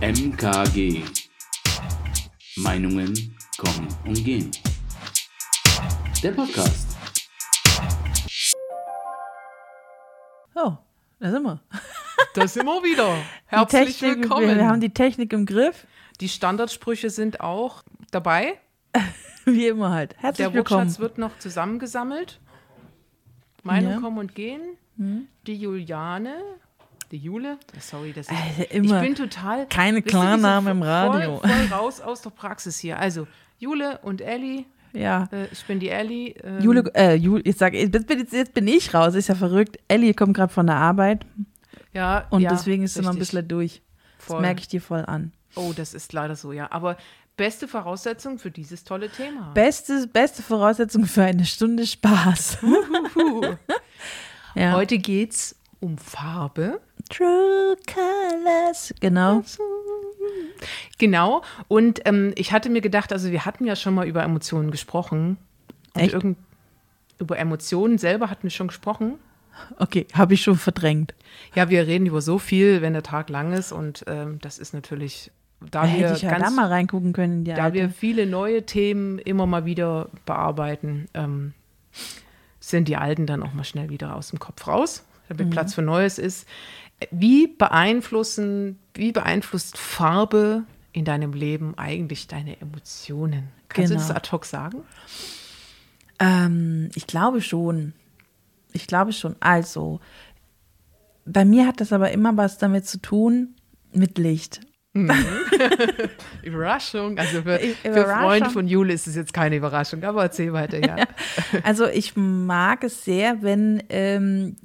MKG. Meinungen kommen und gehen. Der Podcast. Oh, da sind wir. Da sind wir wieder. Herzlich Technik, willkommen. Wir, wir haben die Technik im Griff, die Standardsprüche sind auch dabei. wie immer halt. Herzlich Der willkommen. Wortschatz wird noch zusammengesammelt. Meinungen Ja. kommen und gehen. Die Juliane, die Jule, sorry, das ist, Alter, immer ich bin total keine Klarnamen im Radio. Voll, voll raus aus der Praxis hier. Also Jule und Elli, Ja. äh, ich bin die Elli. ähm, Jule, äh, Jule, jetzt, sag, jetzt, bin, jetzt, bin ich raus, ist ja verrückt. Ellie kommt gerade von der Arbeit ja, und ja, deswegen ist sie noch ein bisschen durch. Das Voll. merke ich dir voll an. Oh, das ist leider so, ja. Aber beste Voraussetzung für dieses tolle Thema. Beste, beste Voraussetzung für eine Stunde Spaß. ja. Heute geht's um Farbe. True Colors. Genau. Genau. Und ähm, ich hatte mir gedacht, also wir hatten ja schon mal über Emotionen gesprochen. Und Echt? Über Emotionen selber hatten wir schon gesprochen. Okay, habe ich schon verdrängt. Ja, wir reden über so viel, wenn der Tag lang ist. Und ähm, das ist natürlich, da, Da wir ja da ganz, mal reingucken können da alte. wir viele neue Themen immer mal wieder bearbeiten, ähm, sind die alten dann auch mal schnell wieder aus dem Kopf raus, Mhm. damit Platz für Neues ist. Wie beeinflussen, wie beeinflusst Farbe in deinem Leben eigentlich deine Emotionen? Kannst Genau. du das ad hoc sagen? Ähm, ich glaube schon. Ich glaube schon. Also, bei mir hat das aber immer was damit zu tun mit Licht. Überraschung. Also für, für. Freunde von Jule ist es jetzt keine Überraschung, aber erzähl weiter, ja. Also ich mag es sehr, wenn ähm,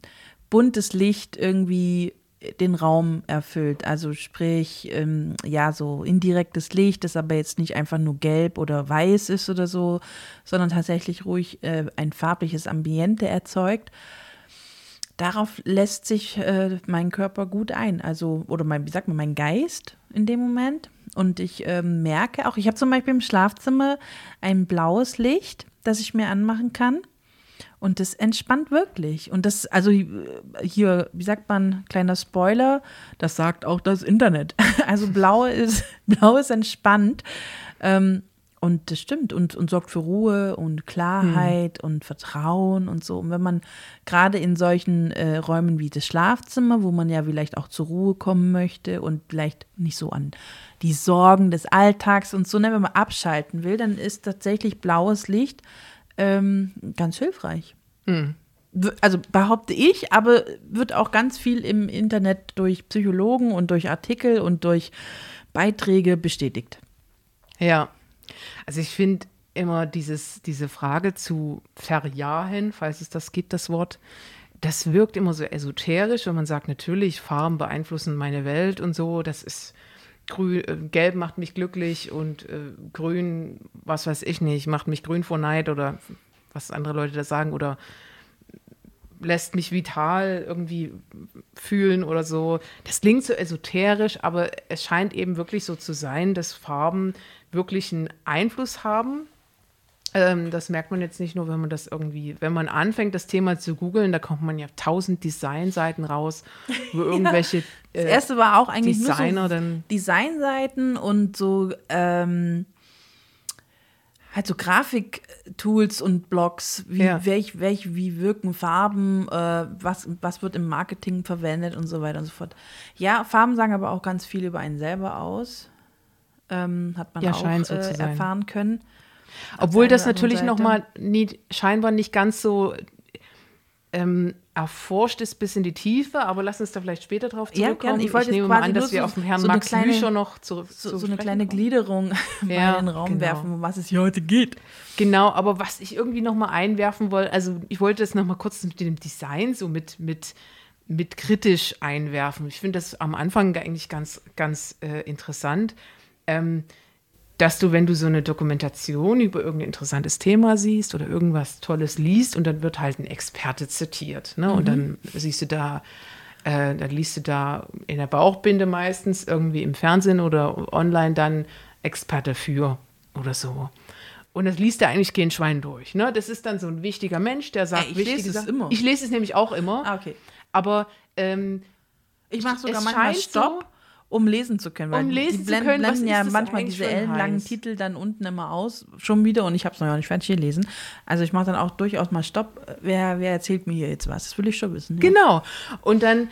buntes Licht irgendwie den Raum erfüllt. Also sprich, ähm, ja, so indirektes Licht, das aber jetzt nicht einfach nur gelb oder weiß ist oder so, sondern tatsächlich ruhig äh, ein farbliches Ambiente erzeugt. Darauf lässt sich äh, mein Körper gut ein, also oder mein, wie sagt man, mein Geist in dem Moment. Und ich ähm, merke auch, ich habe zum Beispiel im Schlafzimmer ein blaues Licht, das ich mir anmachen kann. Und das entspannt wirklich. Und das, also äh, hier, wie sagt man, kleiner Spoiler, das sagt auch das Internet. Also blau ist, blau ist entspannt. Ähm, und das stimmt und, und sorgt für Ruhe und Klarheit und Vertrauen und so. Und wenn man gerade in solchen äh, Räumen wie das Schlafzimmer, wo man ja vielleicht auch zur Ruhe kommen möchte und vielleicht nicht so an die Sorgen des Alltags und so, ne, wenn man abschalten will, dann ist tatsächlich blaues Licht ähm, ganz hilfreich. W- Also behaupte ich, aber wird auch ganz viel im Internet durch Psychologen und durch Artikel und durch Beiträge bestätigt. Ja, also ich finde immer dieses, diese Frage zu verjahen, falls es das gibt, das Wort, das wirkt immer so esoterisch, wenn man sagt, natürlich, Farben beeinflussen meine Welt und so, das ist grün, äh, gelb macht mich glücklich und äh, grün, was weiß ich nicht, macht mich grün vor Neid oder was andere Leute da sagen oder lässt mich vital irgendwie fühlen oder so. Das klingt so esoterisch, aber es scheint eben wirklich so zu sein, dass Farben wirklich einen Einfluss haben. Ähm, das merkt man jetzt nicht nur, wenn man das irgendwie, wenn man anfängt, das Thema zu googeln, da kommt man ja tausend Designseiten raus, wo irgendwelche Das äh, erste war auch eigentlich Designer nur so dann- Designseiten und so ähm, halt so Grafiktools und Blogs, wie, Ja. welch, welch, wie wirken Farben, äh, was, was wird im Marketing verwendet und so weiter und so fort. Ja, Farben sagen aber auch ganz viel über einen selber aus. Ähm, hat man Ja, auch äh, erfahren können. Obwohl das natürlich nochmal nie, scheinbar nicht ganz so ähm, erforscht ist bis in die Tiefe, aber lass uns da vielleicht später drauf Ja, zurückkommen. gerne. Ich wollte jetzt nehme mal an, dass wir auf den Herrn so Max kleine- Lüscher noch zurück So, so eine kleine kommen. Gliederung mal Ja, in den Raum genau. werfen, um was es hier heute geht. Genau, aber was ich irgendwie nochmal einwerfen wollte, also ich wollte das nochmal kurz mit dem Design so mit, mit, mit kritisch einwerfen. Ich finde das am Anfang eigentlich ganz, ganz äh, interessant. Ähm, dass du, wenn du so eine Dokumentation über irgendein interessantes Thema siehst oder irgendwas Tolles liest und dann wird halt ein Experte zitiert. Ne? Und dann siehst du da, äh, dann liest du da in der Bauchbinde meistens irgendwie im Fernsehen oder online dann Experte für oder so. Und das liest er eigentlich kein Schwein durch. Ne? Das ist dann so ein wichtiger Mensch, der sagt Ey, ich lese es Sachen. immer. Ich lese es nämlich auch immer. Ah, okay. Aber ähm, Ich mache sogar Es manchmal Stopp um lesen zu können. Weil Um lesen die zu blenden, können, was blenden ja manchmal diese ellenlangen? Titel dann unten immer aus, schon wieder und ich habe es noch nicht fertig gelesen. Also ich mache dann auch durchaus mal Stopp. Wer, wer erzählt mir hier jetzt was? Das will ich schon wissen. Ja. Genau. Und dann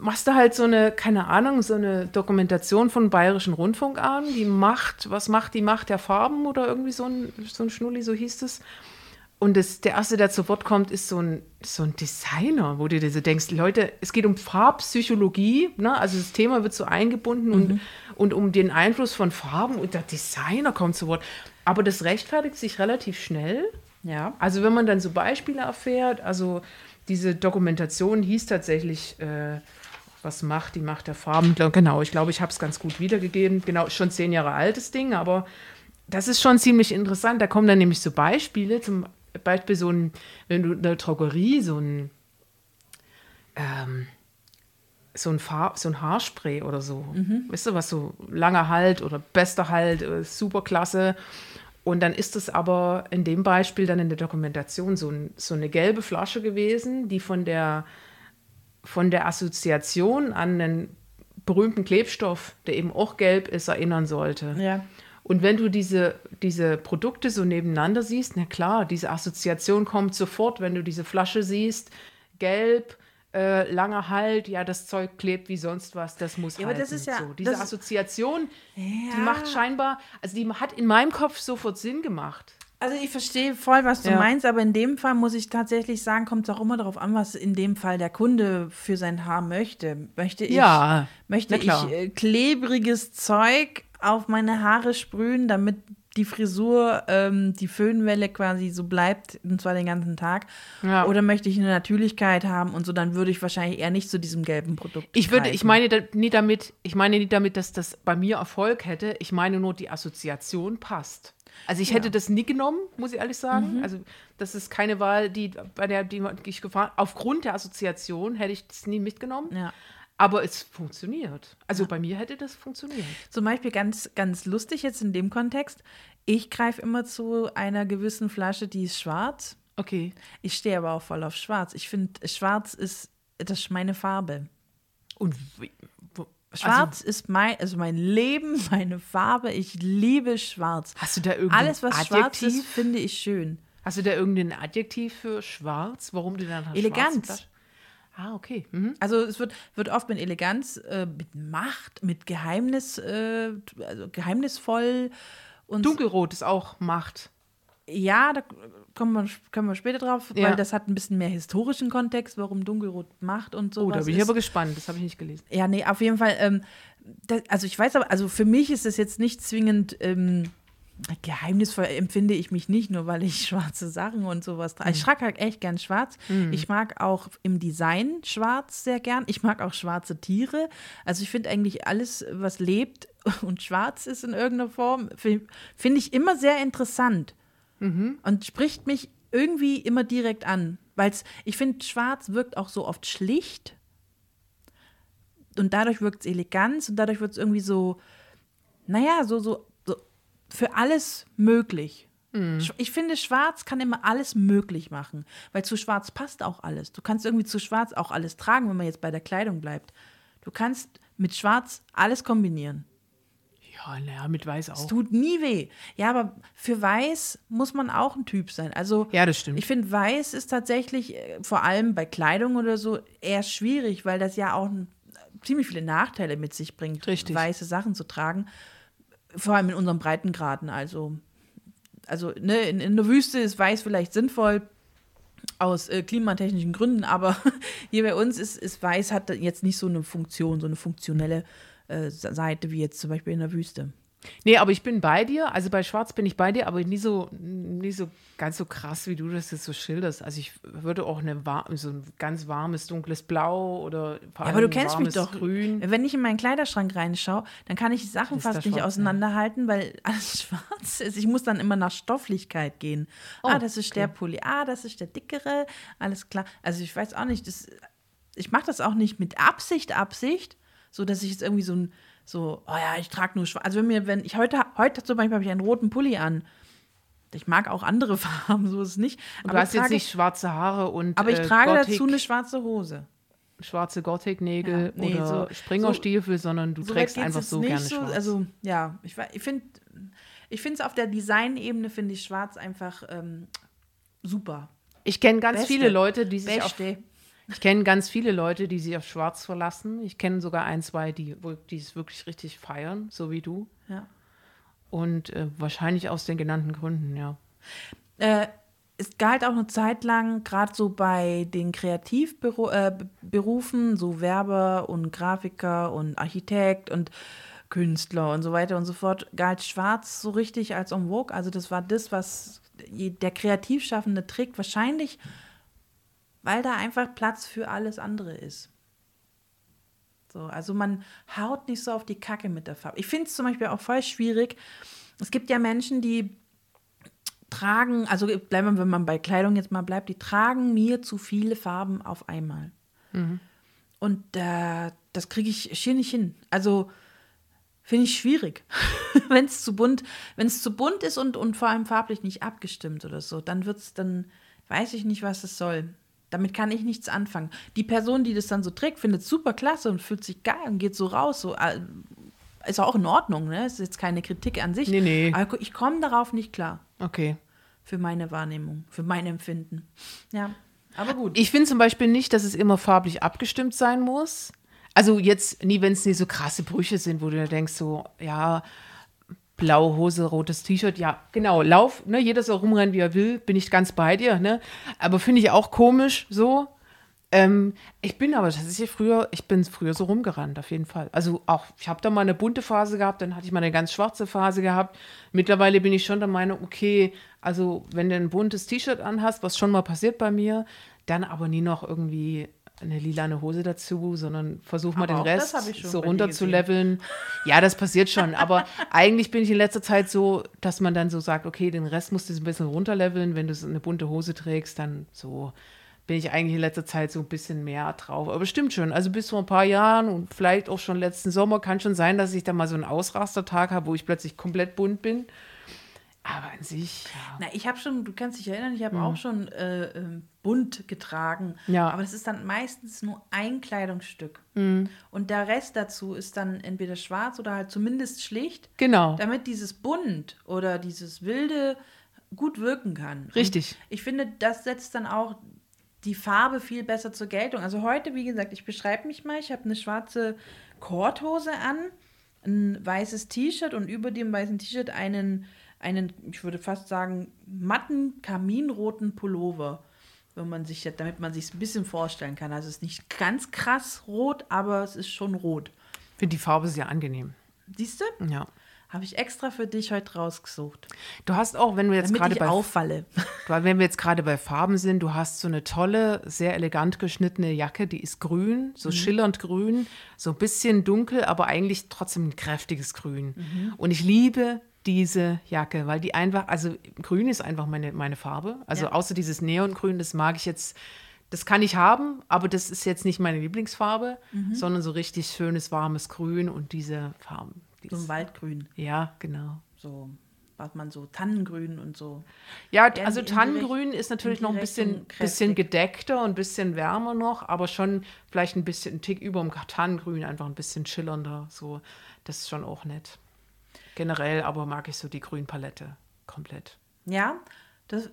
machst du halt so eine, keine Ahnung, so eine Dokumentation von Bayerischen Rundfunk an. Die Macht, was macht die Macht der Farben oder irgendwie so ein, so ein Schnulli, so hieß es. Und das, der Erste, der zu Wort kommt, ist so ein, so ein Designer, wo du dir so denkst, Leute, es geht um Farbpsychologie, ne? also das Thema wird so eingebunden und, und um den Einfluss von Farben und der Designer kommt zu Wort. Aber das rechtfertigt sich relativ schnell. Ja. Also wenn man dann so Beispiele erfährt, also diese Dokumentation hieß tatsächlich, äh, was macht die Macht der Farben? Genau, ich glaube, ich habe es ganz gut wiedergegeben. Genau, schon zehn Jahre altes Ding, aber das ist schon ziemlich interessant. Da kommen dann nämlich so Beispiele, zum Beispiel so ein, wenn du in der Drogerie so ein ähm, so ein, Farb, so ein Haarspray oder so. Weißt du, was so langer Halt oder bester Halt, äh, super klasse. Und dann ist es aber in dem Beispiel dann in der Dokumentation so, ein, so eine gelbe Flasche gewesen, die von der, von der Assoziation an einen berühmten Klebstoff, der eben auch gelb ist, erinnern sollte. Ja. Und wenn du diese, diese Produkte so nebeneinander siehst, na klar, diese Assoziation kommt sofort, wenn du diese Flasche siehst, gelb, äh, langer Halt, ja, das Zeug klebt wie sonst was, das muss Ja, aber halten. das ist ja- so. Diese das- Assoziation, die Ja. macht scheinbar, also die hat in meinem Kopf sofort Sinn gemacht. Also ich verstehe voll, was du Ja. meinst, aber in dem Fall muss ich tatsächlich sagen, kommt es auch immer darauf an, was in dem Fall der Kunde für sein Haar möchte. Möchte ich, Ja, möchte ich äh, klebriges Zeug auf meine Haare sprühen, damit die Frisur, ähm, die Föhnwelle quasi so bleibt, und zwar den ganzen Tag. Ja. Oder möchte ich eine Natürlichkeit haben und so, dann würde ich wahrscheinlich eher nicht zu diesem gelben Produkt Ich würde, ich meine nie damit, ich meine nicht damit, dass das bei mir Erfolg hätte. Ich meine nur, die Assoziation passt. Also ich hätte das nie genommen, muss ich ehrlich sagen. Mhm. Also das ist keine Wahl, die bei der die ich gefahren. Aufgrund der Assoziation hätte ich das nie mitgenommen. Ja. Aber es funktioniert. Also bei mir hätte das funktioniert. Zum Beispiel ganz, ganz lustig jetzt in dem Kontext. Ich greife immer zu einer gewissen Flasche, die ist schwarz. Okay. Ich stehe aber auch voll auf schwarz. Ich finde, schwarz ist, das ist meine Farbe. Und wie, wo, Schwarz ist mein, also mein Leben, meine Farbe. Ich liebe schwarz. Also, hast du da irgendein Alles, was schwarz Adjektiv? ist, finde ich schön. Hast du da irgendein Adjektiv für schwarz? Warum du dann Elegant. Ah, okay. Mhm. Also es wird, wird oft mit Eleganz, äh, mit Macht, mit Geheimnis, äh, also geheimnisvoll und Dunkelrot ist auch Macht. Ja, da kommen wir, kommen wir später drauf, Ja. weil das hat ein bisschen mehr historischen Kontext, warum Dunkelrot macht und so. Oh, da bin ich aber gespannt. Das habe ich nicht gelesen. Ja, nee, auf jeden Fall. Ähm, das, also ich weiß aber, also für mich ist es jetzt nicht zwingend ähm, geheimnisvoll, empfinde ich mich nicht, nur weil ich schwarze Sachen und sowas trage. Ich trage halt echt gern schwarz. Ich mag auch im Design schwarz sehr gern. Ich mag auch schwarze Tiere. Also ich finde eigentlich alles, was lebt und schwarz ist in irgendeiner Form, fi- finde ich immer sehr interessant und spricht mich irgendwie immer direkt an. Weil ich finde, schwarz wirkt auch so oft schlicht und dadurch wirkt es elegant und dadurch wird es irgendwie so, naja, so, so für alles möglich. Sch- Ich finde, schwarz kann immer alles möglich machen, weil zu schwarz passt auch alles. Du kannst irgendwie zu schwarz auch alles tragen, wenn man jetzt bei der Kleidung bleibt. Du kannst mit schwarz alles kombinieren. Ja, naja, mit Weiß Es auch. tut nie weh. Ja, aber für Weiß muss man auch ein Typ sein. Also Ja, das stimmt. ich finde, Weiß ist tatsächlich äh, vor allem bei Kleidung oder so eher schwierig, weil das ja auch ein, ziemlich viele Nachteile mit sich bringt, Richtig. weiße Sachen zu tragen. Vor allem in unseren Breitengraden. Also, also ne, in, in der Wüste ist Weiß vielleicht sinnvoll aus äh, klimatechnischen Gründen, aber hier bei uns ist, ist Weiß hat jetzt nicht so eine Funktion, so eine funktionelle äh, Seite wie jetzt zum Beispiel in der Wüste. Nee, aber ich bin bei dir. Also bei Schwarz bin ich bei dir, aber nie so, nie so ganz so krass, wie du das jetzt so schilderst. Also ich würde auch eine so ein ganz warmes, dunkles Blau oder Ja, aber du kennst mich doch. Grün. Wenn ich in meinen Kleiderschrank reinschaue, dann kann ich die Sachen fast nicht schwarz, auseinanderhalten, weil alles schwarz ist. Ich muss dann immer nach Stofflichkeit gehen. ah, das ist der Pulli. Ah, das ist der dickere. Alles klar. Also ich weiß auch nicht, das, ich mache das auch nicht mit Absicht, Absicht, so dass ich jetzt irgendwie so ein, so, oh ja, ich trage nur schwarz. Also wenn mir, wenn ich heute, heute zum Beispiel habe ich einen roten Pulli an. Ich mag auch andere Farben, so ist es nicht. Und aber du hast jetzt nicht schwarze Haare und aber ich äh, trage Gothic. dazu eine schwarze Hose. schwarze Gothic-Nägel Ja, nee, oder so- Springerstiefel, sondern du So trägst einfach so gerne schwarz. Also ja, ich, ich finde ich finde es auf der Designebene finde ich schwarz einfach ähm, super. ich kenne ganz Beste. viele Leute, die sich auf, Beste. Ich kenne ganz viele Leute, die sich auf Schwarz verlassen. Ich kenne sogar ein, zwei, die, die es wirklich richtig feiern, so wie du. Ja. Und äh, wahrscheinlich aus den genannten Gründen, ja. Äh, es galt auch eine Zeit lang, gerade so bei den Kreativberufen, äh, so Werber und Grafiker und Architekt und Künstler und so weiter und so fort, galt Schwarz so richtig als en vogue. Also das war das, was der Kreativschaffende trägt, wahrscheinlich, weil da einfach Platz für alles andere ist. So, also man haut nicht so auf die Kacke mit der Farbe. Ich finde es zum Beispiel auch voll schwierig. Es gibt ja Menschen, die tragen, also bleiben wir, wenn man bei Kleidung jetzt mal bleibt, die tragen mir zu viele Farben auf einmal. Und äh, das kriege ich schier nicht hin. Also finde ich schwierig. wenn es zu bunt, wenn es zu bunt ist und, und vor allem farblich nicht abgestimmt oder so, dann wird's, dann weiß ich nicht, was es soll. Damit kann ich nichts anfangen. Die Person, die das dann so trägt, findet es super klasse und fühlt sich geil und geht so raus. So, äh, ist auch in Ordnung, ne? Ist jetzt keine Kritik an sich. Nee, nee. Aber ich komme darauf nicht klar Okay. für meine Wahrnehmung, für mein Empfinden. Ja, aber gut. Ich finde zum Beispiel nicht, dass es immer farblich abgestimmt sein muss. Also jetzt nie, wenn es nicht so krasse Brüche sind, wo du denkst, so, ja, blaue Hose, rotes T-Shirt, ja, genau, lauf, ne, jeder soll rumrennen, wie er will, bin ich ganz bei dir, ne? Aber finde ich auch komisch so. Ähm, ich bin aber tatsächlich früher, ich bin früher so rumgerannt, auf jeden Fall. Also auch, ich habe da mal eine bunte Phase gehabt, dann hatte ich mal eine ganz schwarze Phase gehabt. Mittlerweile bin ich schon der Meinung, okay, also wenn du ein buntes T-Shirt anhast, was schon mal passiert bei mir, dann aber nie noch irgendwie eine lilane Hose dazu, sondern versuch mal Aber den Rest so runter zu leveln. Ja, das passiert schon, aber eigentlich bin ich in letzter Zeit so, dass man dann so sagt, okay, den Rest musst du ein bisschen runterleveln, wenn du so eine bunte Hose trägst, dann so bin ich eigentlich in letzter Zeit so ein bisschen mehr drauf. Aber stimmt schon, also bis vor ein paar Jahren und vielleicht auch schon letzten Sommer kann schon sein, dass ich da mal so einen Ausrastertag habe, wo ich plötzlich komplett bunt bin. Aber an sich, ja. Na, ich habe schon, du kannst dich erinnern, ich habe auch schon äh, ähm, bunt getragen. Ja. Aber das ist dann meistens nur ein Kleidungsstück. Und der Rest dazu ist dann entweder schwarz oder halt zumindest schlicht, Genau. damit dieses bunt oder dieses wilde gut wirken kann. Und Richtig. ich finde, das setzt dann auch die Farbe viel besser zur Geltung. Also heute, wie gesagt, ich beschreibe mich mal, ich habe eine schwarze Korthose an, ein weißes T-Shirt und über dem weißen T-Shirt einen, einen, ich würde fast sagen, matten, kaminroten Pullover. Wenn man sich, damit man sich ein bisschen vorstellen kann. Also es ist nicht ganz krass rot, aber es ist schon rot. Finde die Farbe sehr angenehm. Siehst du? Ja. Habe ich extra für dich heute rausgesucht. Du hast auch, wenn wir jetzt gerade ich bei auffalle. Weil wenn wir jetzt gerade bei Farben sind, du hast so eine tolle, sehr elegant geschnittene Jacke, die ist grün, Mhm. so schillernd grün, so ein bisschen dunkel, aber eigentlich trotzdem ein kräftiges Grün. Mhm. Und ich liebe diese Jacke, weil die einfach, also grün ist einfach meine, meine Farbe. Also Ja. außer dieses Neongrün, das mag ich jetzt, das kann ich haben, aber das ist jetzt nicht meine Lieblingsfarbe, Mhm. sondern so richtig schönes, warmes Grün und diese Farben. Die So ein Waldgrün. ja, genau. So, was man so Tannengrün und so. Ja, also Tannengrün ist natürlich noch ein bisschen, bisschen gedeckter und ein bisschen wärmer noch, aber schon vielleicht ein bisschen ein Tick über dem Tannengrün, einfach ein bisschen schillernder. So, das ist schon auch nett. Generell aber mag ich so die Grünpalette komplett. Ja, das,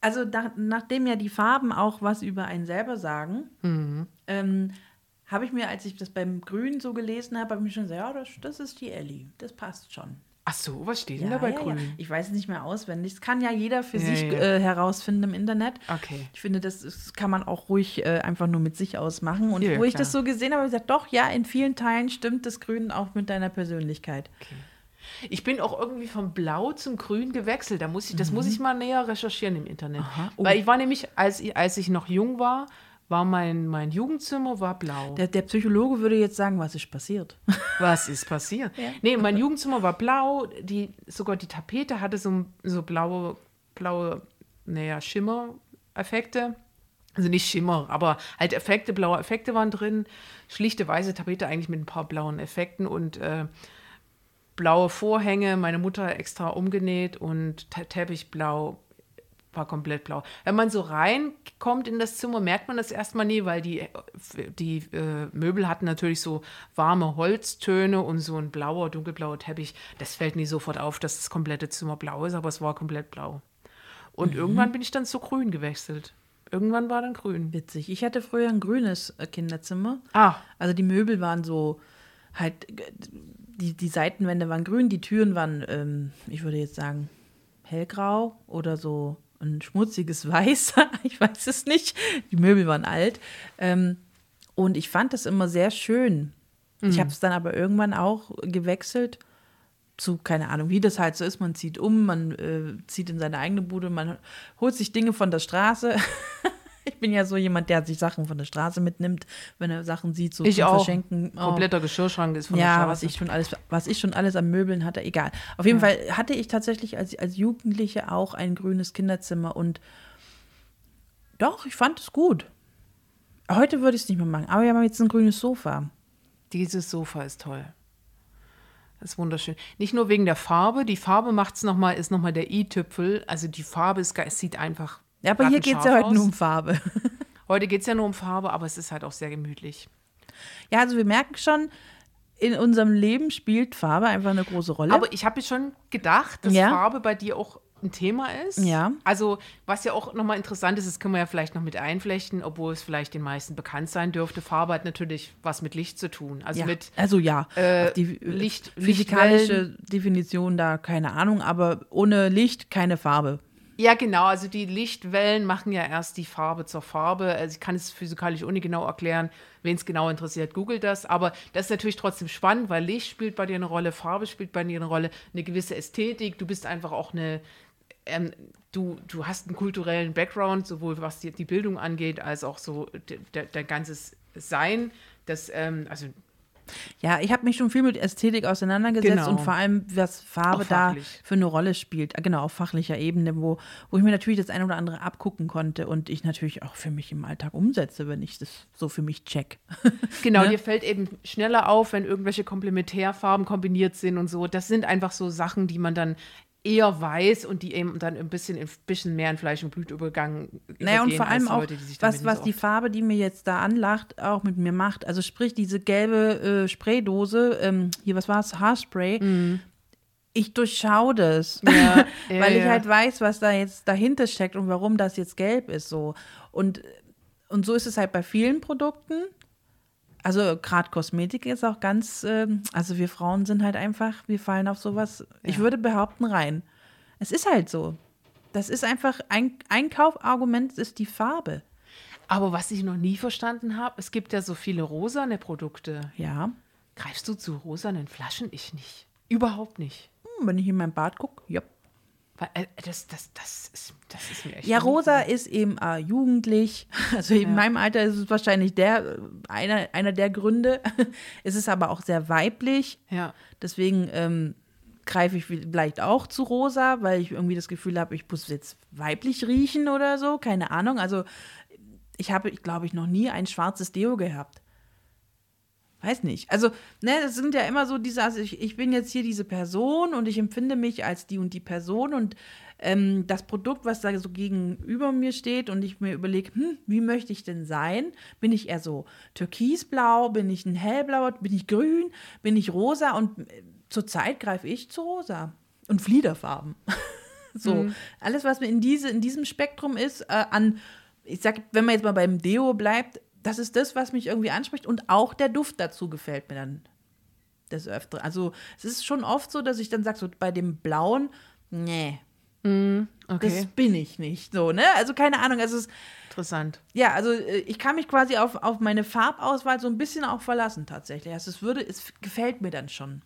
also nach, nachdem ja die Farben auch was über einen selber sagen, Mhm. ähm, habe ich mir, als ich das beim Grün so gelesen habe, habe ich mir schon gesagt, ja, das, das ist die Ellie, das passt schon. Ach so, was steht denn Ja, da bei ja, Grün? Ja. Ich weiß es nicht mehr auswendig. Das kann ja jeder für sich. Äh, herausfinden im Internet. Okay. Ich finde, das ist, kann man auch ruhig äh, einfach nur mit sich ausmachen. Und wo ich klar. das so gesehen habe, habe ich gesagt, doch, ja, in vielen Teilen stimmt das Grün auch mit deiner Persönlichkeit. Ich bin auch irgendwie vom Blau zum Grün gewechselt. Da muss ich, das muss ich mal näher recherchieren im Internet. Oh. Weil ich war nämlich, als ich, als ich noch jung war, war mein, mein Jugendzimmer war blau. Der, der Psychologe würde jetzt sagen, was ist passiert? Was ist passiert? Nee, mein Jugendzimmer war blau, die, sogar die Tapete hatte so, so blaue, blaue, naja, Schimmer-Effekte. Also nicht Schimmer, aber halt Effekte, blaue Effekte waren drin. Schlichte weiße Tapete eigentlich mit ein paar blauen Effekten und äh, blaue Vorhänge. Meine Mutter extra umgenäht und Te- Teppich blau. war komplett blau. Wenn man so reinkommt in das Zimmer, merkt man das erstmal nie, weil die, die äh, Möbel hatten natürlich so warme Holztöne und so ein blauer, dunkelblauer Teppich. Das fällt nie sofort auf, dass das komplette Zimmer blau ist, aber es war komplett blau. Und Mhm. irgendwann bin ich dann zu grün gewechselt. Irgendwann war dann grün. Witzig. Ich hatte früher ein grünes äh, Kinderzimmer. Ah, Also die Möbel waren so halt, die, die Seitenwände waren grün, die Türen waren, ähm, ich würde jetzt sagen, hellgrau oder so ein schmutziges Weiß. ich weiß es nicht. Die Möbel waren alt. Ähm, und ich fand das immer sehr schön. Ich habe es dann aber irgendwann auch gewechselt zu, keine Ahnung, wie das halt so ist. Man zieht um, man äh, zieht in seine eigene Bude, man holt sich Dinge von der Straße. ich bin ja so jemand, der sich Sachen von der Straße mitnimmt, wenn er Sachen sieht, so ich zum auch. Verschenken. Oh. Kompletter Geschirrschrank ist von der Ja, Straße. was ich schon alles, was ich schon alles an Möbeln hatte, egal. Auf jeden Fall hatte ich tatsächlich als, als Jugendliche auch ein grünes Kinderzimmer und doch, ich fand es gut. Heute würde ich es nicht mehr machen, aber wir haben jetzt ein grünes Sofa. Dieses Sofa ist toll. Das ist wunderschön. Nicht nur wegen der Farbe, die Farbe macht's noch mal, ist nochmal der i-Tüpfel. Also die Farbe ist, ge- es sieht einfach. Ja, aber hier geht es ja heute nur aus. um Farbe. Heute geht es ja nur um Farbe, aber es ist halt auch sehr gemütlich. Ja, also wir merken schon, in unserem Leben spielt Farbe einfach eine große Rolle. Aber ich habe mir schon gedacht, dass Ja. Farbe bei dir auch ein Thema ist. Ja. Also, was ja auch nochmal interessant ist, das können wir ja vielleicht noch mit einflechten, obwohl es vielleicht den meisten bekannt sein dürfte. Farbe hat natürlich was mit Licht zu tun. Also ja. mit also ja, äh, die Licht- physikalische Definition da keine Ahnung, aber ohne Licht keine Farbe. Ja, genau. Also die Lichtwellen machen ja erst die Farbe zur Farbe. Also ich kann es physikalisch ohne genau erklären. Wen es genau interessiert, googelt das. Aber das ist natürlich trotzdem spannend, weil Licht spielt bei dir eine Rolle, Farbe spielt bei dir eine Rolle, eine gewisse Ästhetik. Du bist einfach auch eine, ähm, du, du hast einen kulturellen Background, sowohl was die, die Bildung angeht, als auch so de- de- dein ganzes Sein. Das, ähm, also Ja, ich habe mich schon viel mit Ästhetik auseinandergesetzt Genau. und vor allem, was Farbe da für eine Rolle spielt. Ah, Genau, auf fachlicher Ebene, wo, wo ich mir natürlich das eine oder andere abgucken konnte und ich natürlich auch für mich im Alltag umsetze, wenn ich das so für mich check. Genau, Ne? dir fällt eben schneller auf, wenn irgendwelche Komplementärfarben kombiniert sind und so. Das sind einfach so Sachen, die man dann eher weiß und die eben dann ein bisschen, ein bisschen mehr in Fleisch und Blut übergangen Naja, und vor allem auch, Leute, die was, was nicht die so Farbe, die mir jetzt da anlacht, auch mit mir macht. Also sprich, diese gelbe äh, Spraydose, ähm, hier, was war es, Haarspray, ich durchschaue das. Ja, ja, weil ich halt weiß, was da jetzt dahinter steckt und warum das jetzt gelb ist so. Und, und so ist es halt bei vielen Produkten. Also gerade Kosmetik ist auch ganz, ähm, also wir Frauen sind halt einfach, wir fallen auf sowas, ich Ja. würde behaupten, rein. Es ist halt so. Das ist einfach, ein Einkaufargument ist die Farbe. Aber was ich noch nie verstanden habe, es gibt ja so viele rosane Produkte. Ja. Greifst du zu rosanen Flaschen? Ich nicht. Überhaupt nicht. Hm, Wenn ich in mein Bad gucke, ja. Äh, das, das, das, ist, das ist mir echt. Ja, rosa ist eben äh, jugendlich. Also in meinem Alter ist es wahrscheinlich der, äh, einer, einer der Gründe. es ist aber auch sehr weiblich. Ja. Deswegen ähm, greife ich vielleicht auch zu rosa, weil ich irgendwie das Gefühl habe, ich muss jetzt weiblich riechen oder so. Keine Ahnung. Also ich habe, glaube ich, noch nie ein schwarzes Deo gehabt. Weiß nicht. Also, ne, das sind ja immer so diese, also ich, ich bin jetzt hier diese Person und ich empfinde mich als die und die Person und ähm, das Produkt, was da so gegenüber mir steht und ich mir überlege, hm, wie möchte ich denn sein? Bin ich eher so türkisblau? Bin ich ein hellblauer? Bin ich grün? Bin ich rosa? Und äh, zurzeit greife ich zu rosa und Fliederfarben. so, alles, was mir in, diese, in diesem Spektrum ist, äh, an, ich sag, wenn man jetzt mal beim Deo bleibt, das ist das, was mich irgendwie anspricht und auch der Duft dazu gefällt mir dann des Öfteren. Also es ist schon oft so, dass ich dann sage, so bei dem Blauen, nee, das Okay, bin ich nicht. So, ne? Also keine Ahnung, also es, interessant. ja, also äh, ich kann mich quasi auf, auf meine Farbauswahl so ein bisschen auch verlassen tatsächlich. Also es würde, es gefällt mir dann schon.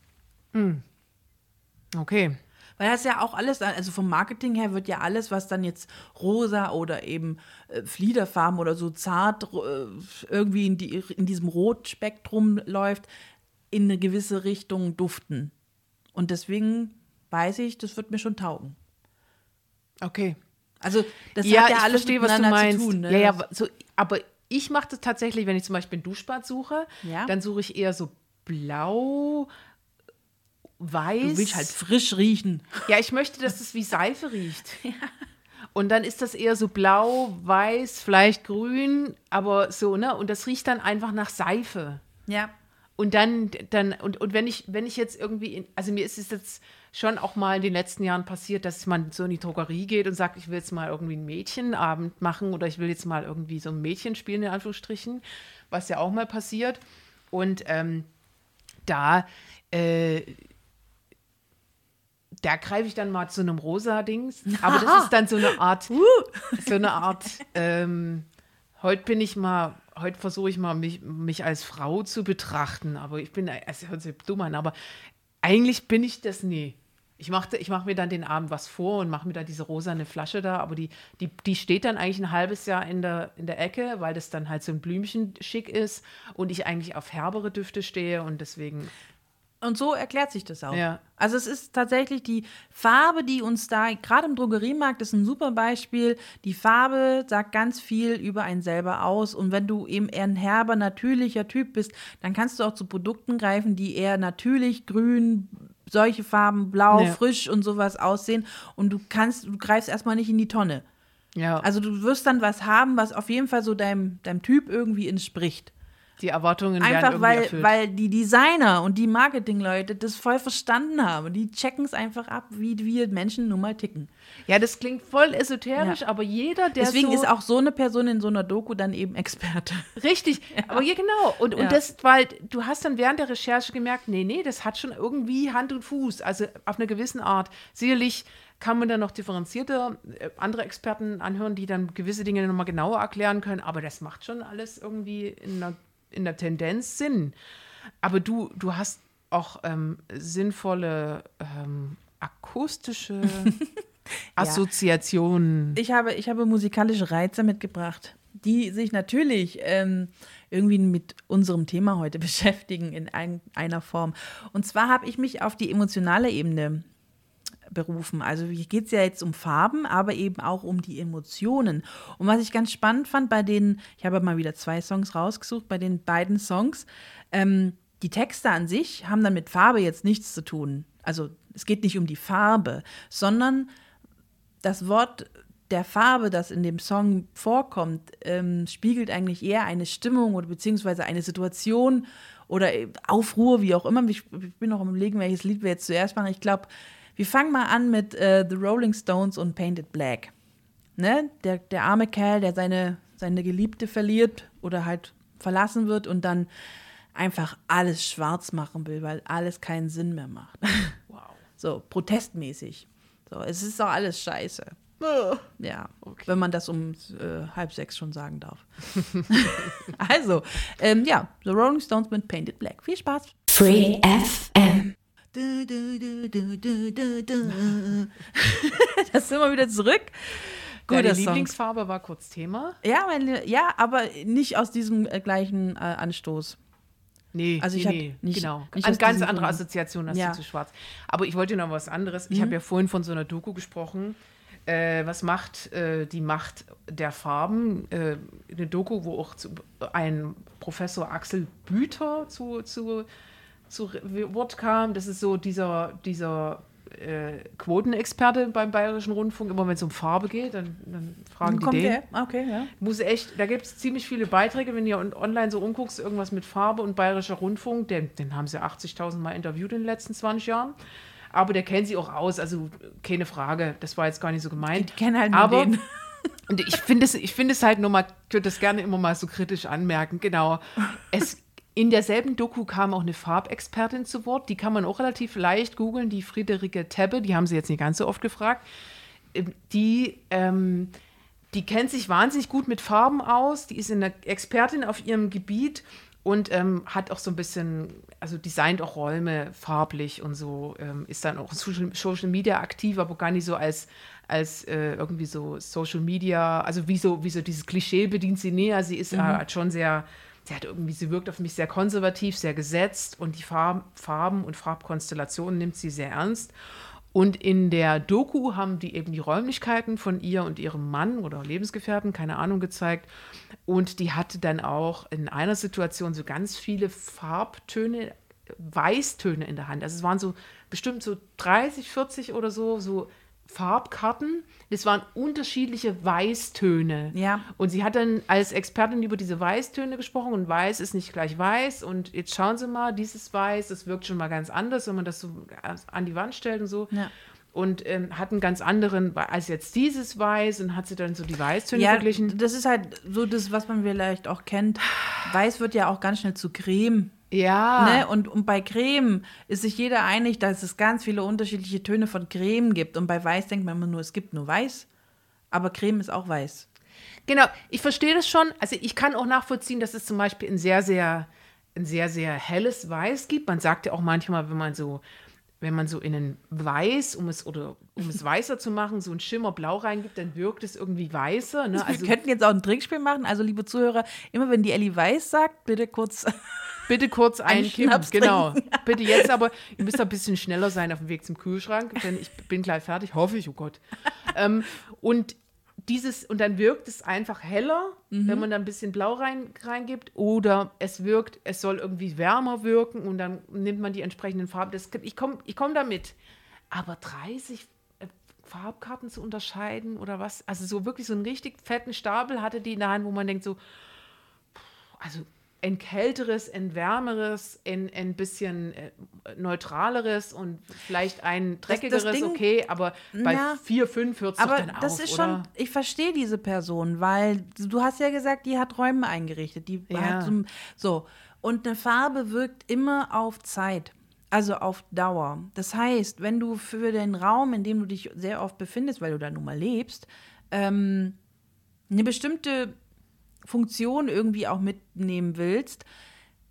Okay. Weil das ja auch alles, also vom Marketing her wird ja alles, was dann jetzt rosa oder eben äh, Fliederfarben oder so zart äh, irgendwie in, die, in diesem Rotspektrum läuft, in eine gewisse Richtung duften. Und deswegen weiß ich, das wird mir schon taugen. Okay. Also das ja, hat ja ich alles verstehe, was du meinst. zu tun. Ne? Ja, ja, so, aber ich mache das tatsächlich, wenn ich zum Beispiel ein Duschbad suche, Ja. dann suche ich eher so blau, weiß. Du willst halt frisch riechen. Ja, ich möchte, dass es wie Seife riecht. Und dann ist das eher so blau, weiß, vielleicht grün, aber so, ne? Und das riecht dann einfach nach Seife. Ja. Und dann, dann, und, und wenn ich, wenn ich jetzt irgendwie, in, also mir ist es jetzt schon auch mal in den letzten Jahren passiert, dass man so in die Drogerie geht und sagt, ich will jetzt mal irgendwie einen Mädchenabend machen oder ich will jetzt mal irgendwie so ein Mädchen spielen, in Anführungsstrichen, was ja auch mal passiert. Und ähm, da, äh, da greife ich dann mal zu einem rosa Dings. Aber das ist dann so eine Art, so eine Art, ähm, heute bin ich mal, heute versuche ich mal, mich, mich als Frau zu betrachten. Aber ich bin, es hört sich dumm an, aber eigentlich bin ich das nie. Ich mache ich mach mir dann den Abend was vor und mache mir dann diese rosane Flasche da, aber die, die, die steht dann eigentlich ein halbes Jahr in der, in der Ecke, weil das dann halt so ein Blümchen schick ist und ich eigentlich auf herbere Düfte stehe und deswegen. Und so erklärt sich das auch. Ja. Also es ist tatsächlich die Farbe, die uns da, gerade im Drogeriemarkt ist ein super Beispiel. Die Farbe sagt ganz viel über einen selber aus. Und wenn du eben eher ein herber, natürlicher Typ bist, dann kannst du auch zu Produkten greifen, die eher natürlich, grün, solche Farben, blau, Ja. frisch und sowas aussehen. Und du kannst, du greifst erstmal nicht in die Tonne. Ja, Also du wirst dann was haben, was auf jeden Fall so deinem, deinem Typ irgendwie entspricht. Die Erwartungen werden Einfach irgendwie weil, erfüllt. weil die Designer und die Marketingleute das voll verstanden haben. Die checken es einfach ab, wie wir Menschen nun mal ticken. ja, das klingt voll esoterisch, Ja. aber jeder, der Deswegen so ist auch so eine Person in so einer Doku dann eben Experte. Richtig, aber ja, genau. Und, Ja. und das, weil du hast dann während der Recherche gemerkt, nee, nee, das hat schon irgendwie Hand und Fuß, also auf einer gewissen Art. Sicherlich kann man dann noch differenzierter äh, andere Experten anhören, die dann gewisse Dinge nochmal genauer erklären können, aber das macht schon alles irgendwie in der, in der Tendenz Sinn. Aber du, du hast auch ähm, sinnvolle ähm, akustische Assoziationen. Ich habe, ich habe musikalische Reize mitgebracht, die sich natürlich ähm, irgendwie mit unserem Thema heute beschäftigen in ein, einer Form. Und zwar habe ich mich auf die emotionale Ebene berufen. Also hier geht es ja jetzt um Farben, aber eben auch um die Emotionen. Und was ich ganz spannend fand bei den, ich habe mal wieder zwei Songs rausgesucht, bei den beiden Songs, ähm, die Texte an sich haben dann mit Farbe jetzt nichts zu tun. Also es geht nicht um die Farbe, sondern das Wort der Farbe, das in dem Song vorkommt, ähm, spiegelt eigentlich eher eine Stimmung oder beziehungsweise eine Situation oder äh, Aufruhr, wie auch immer. Ich, ich bin noch am überlegen, welches Lied wir jetzt zuerst machen. Ich glaube, wir fangen mal an mit äh, The Rolling Stones und Painted Black. Ne? Der, der arme Kerl, der seine, seine Geliebte verliert oder halt verlassen wird und dann einfach alles schwarz machen will, weil alles keinen Sinn mehr macht. Wow. So, protestmäßig. So, es ist doch alles scheiße. Ja, wenn man das um äh, halb sechs schon sagen darf. also, ähm, ja, The Rolling Stones mit Painted Black. Viel Spaß. Free FM. Du, du, du, du, du, du, du. Das sind wir wieder zurück. Ja, Guter die Song. Lieblingsfarbe war kurz Thema. Ja, meine, ja, aber nicht aus diesem äh, gleichen äh, Anstoß. Nee, Also ich nee, nee, nicht- genau. nicht aus ganz andere Grund. Assoziationen hast Ja. Mhm. zu schwarz. Aber ich wollte noch was anderes. Ich habe ja vorhin von so einer Doku gesprochen. Äh, was macht äh, die Macht der Farben? Äh, eine Doku, wo auch zu, ein Professor Axel Büter zu, zu, zu Wort kam. Das ist so dieser, dieser äh, Quotenexperte beim Bayerischen Rundfunk. Immer wenn es um Farbe geht, dann, dann fragen die Kommt den. der? Ah, Okay, ja. Muss echt, da gibt es ziemlich viele Beiträge, wenn ihr on- online so umguckst, irgendwas mit Farbe und bayerischer Rundfunk, den, den haben sie 80.000 Mal interviewt in den letzten 20 Jahren. Aber der kennt sie auch aus, also keine Frage, das war jetzt gar nicht so gemeint. Die kennen halt nur Aber den. und ich finde es, ich finde es halt nur mal, ich würde das gerne immer mal so kritisch anmerken, genau. Es, in derselben Doku kam auch eine Farbexpertin zu Wort, die kann man auch relativ leicht googeln, die Friederike Tebbe, die haben sie jetzt nicht ganz so oft gefragt. Ähm, Die, ähm, die kennt sich wahnsinnig gut mit Farben aus, die ist eine Expertin auf ihrem Gebiet und ähm, hat auch so ein bisschen, also designt auch Räume farblich und so, ähm, ist dann auch Social, Social Media aktiv, aber gar nicht so als, als äh, irgendwie so Social Media, also wie so, wie so dieses Klischee bedient sie näher. Sie ist äh, hat schon sehr, sie hat irgendwie, sie wirkt auf mich sehr konservativ, sehr gesetzt und die Farb, Farben und Farbkonstellationen nimmt sie sehr ernst. Und in der Doku haben die eben die Räumlichkeiten von ihr und ihrem Mann oder Lebensgefährten, keine Ahnung, gezeigt. Und die hatte dann auch in einer Situation so ganz viele Farbtöne, Weißtöne in der Hand. Also es waren so bestimmt so 30, 40 oder so, so Farbkarten. Das waren unterschiedliche Weißtöne. Ja. Und sie hat dann als Expertin über diese Weißtöne gesprochen und weiß ist nicht gleich weiß. Und jetzt schauen Sie mal, dieses Weiß, das wirkt schon mal ganz anders, wenn man das so an die Wand stellt und so. Ja. Und ähm, hat einen ganz anderen als jetzt dieses Weiß und hat sie dann so die Weißtöne Ja, verglichen. das ist halt so das, was man vielleicht auch kennt. Weiß wird ja auch ganz schnell zu Creme. Ja. Ne? Und, und bei Creme ist sich jeder einig, dass es ganz viele unterschiedliche Töne von Creme gibt. Und bei Weiß denkt man immer nur, es gibt nur Weiß. Aber Creme ist auch weiß. Genau, ich verstehe das schon. Also ich kann auch nachvollziehen, dass es zum Beispiel ein sehr, sehr, ein sehr, sehr helles Weiß gibt. Man sagt ja auch manchmal, wenn man so, wenn man so in ein Weiß, um es oder um es weißer zu machen, so ein Schimmer Blau reingibt, dann wirkt es irgendwie weißer. Ne? Also Wir könnten jetzt auch ein Trickspiel machen. Also, liebe Zuhörer, immer wenn die Ellie Weiß sagt, bitte kurz. Bitte kurz einkippen. Genau. Bitte jetzt aber, ihr müsst ein bisschen schneller sein auf dem Weg zum Kühlschrank, denn ich bin gleich fertig, hoffe ich, oh Gott. ähm, und dieses, und dann wirkt es einfach heller, Mhm. wenn man da ein bisschen Blau rein, reingibt, oder es wirkt, es soll irgendwie wärmer wirken und dann nimmt man die entsprechenden Farben. Das, ich komme ich komm damit. Aber 30 äh, Farbkarten zu unterscheiden oder was? Also so wirklich so einen richtig fetten Stapel hatte die in der Hand, wo man denkt so, also ein kälteres, ein wärmeres, ein, ein bisschen äh, neutraleres und vielleicht ein das dreckigeres, Ding- okay, aber bei Ja. 4, 5 hört es Aber dann das auf, ist oder? schon, ich verstehe diese Person, weil du hast ja gesagt, die hat Räume eingerichtet. Die Ja. hat so, so. Und eine Farbe wirkt immer auf Zeit. Also auf Dauer. Das heißt, wenn du für den Raum, in dem du dich sehr oft befindest, weil du da nun mal lebst, ähm, eine bestimmte Funktion irgendwie auch mitnehmen willst,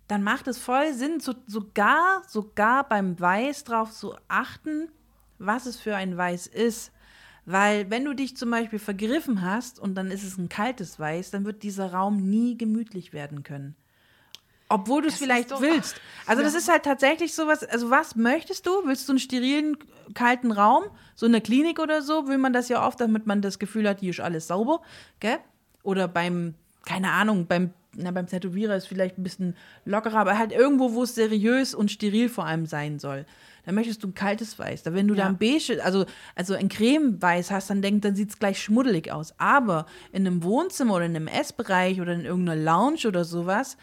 dann macht es voll Sinn, so, sogar, sogar beim Weiß drauf zu achten, was es für ein Weiß ist. Weil wenn du dich zum Beispiel vergriffen hast und dann ist es ein kaltes Weiß, dann wird dieser Raum nie gemütlich werden können. Obwohl du es vielleicht doch- willst. Also das ist halt tatsächlich sowas, also was möchtest du? Willst du einen sterilen, kalten Raum? So eine Klinik oder so, will man das ja oft, damit man das Gefühl hat, hier ist alles sauber, gell? Oder beim, keine Ahnung, beim, na, beim Tätowierer ist vielleicht ein bisschen lockerer, aber halt irgendwo, wo es seriös und steril vor allem sein soll. Da möchtest du ein kaltes Weiß. Da wenn du da Ja. ein beige, also, also ein Cremeweiß hast, dann denk, dann sieht es gleich schmuddelig aus. Aber in einem Wohnzimmer oder in einem Essbereich oder in irgendeiner Lounge oder sowas,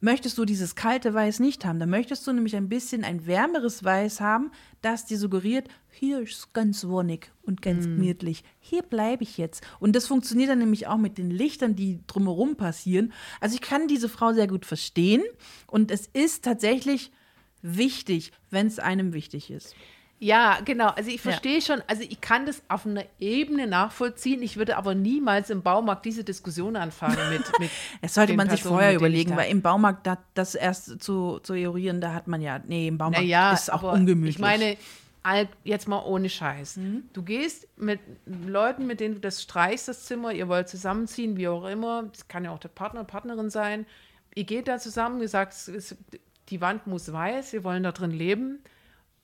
möchtest du dieses kalte Weiß nicht haben. Da möchtest du nämlich ein bisschen ein wärmeres Weiß haben, das dir suggeriert, hier ist es ganz wonnig und ganz gemütlich. Hier bleibe ich jetzt. Und das funktioniert dann nämlich auch mit den Lichtern, die drumherum passieren. Also ich kann diese Frau sehr gut verstehen und es ist tatsächlich wichtig, wenn es einem wichtig ist. Ja, genau. Also ich verstehe schon, also ich kann das auf einer Ebene nachvollziehen. Ich würde aber niemals im Baumarkt diese Diskussion anfangen mit. mit Das sollte man sich Personen, vorher mit denen ich überlegen, weil im Baumarkt da, das erst zu, zu eruieren, da hat man ja, nee, im Baumarkt Naja, ist auch ungemütlich. Ich meine, jetzt mal ohne Scheiß. Mhm. Du gehst mit Leuten, mit denen du das streichst, das Zimmer, ihr wollt zusammenziehen, wie auch immer. Das kann ja auch der Partner, Partnerin sein. Ihr geht da zusammen, ihr sagt, die Wand muss weiß, wir wollen da drin leben.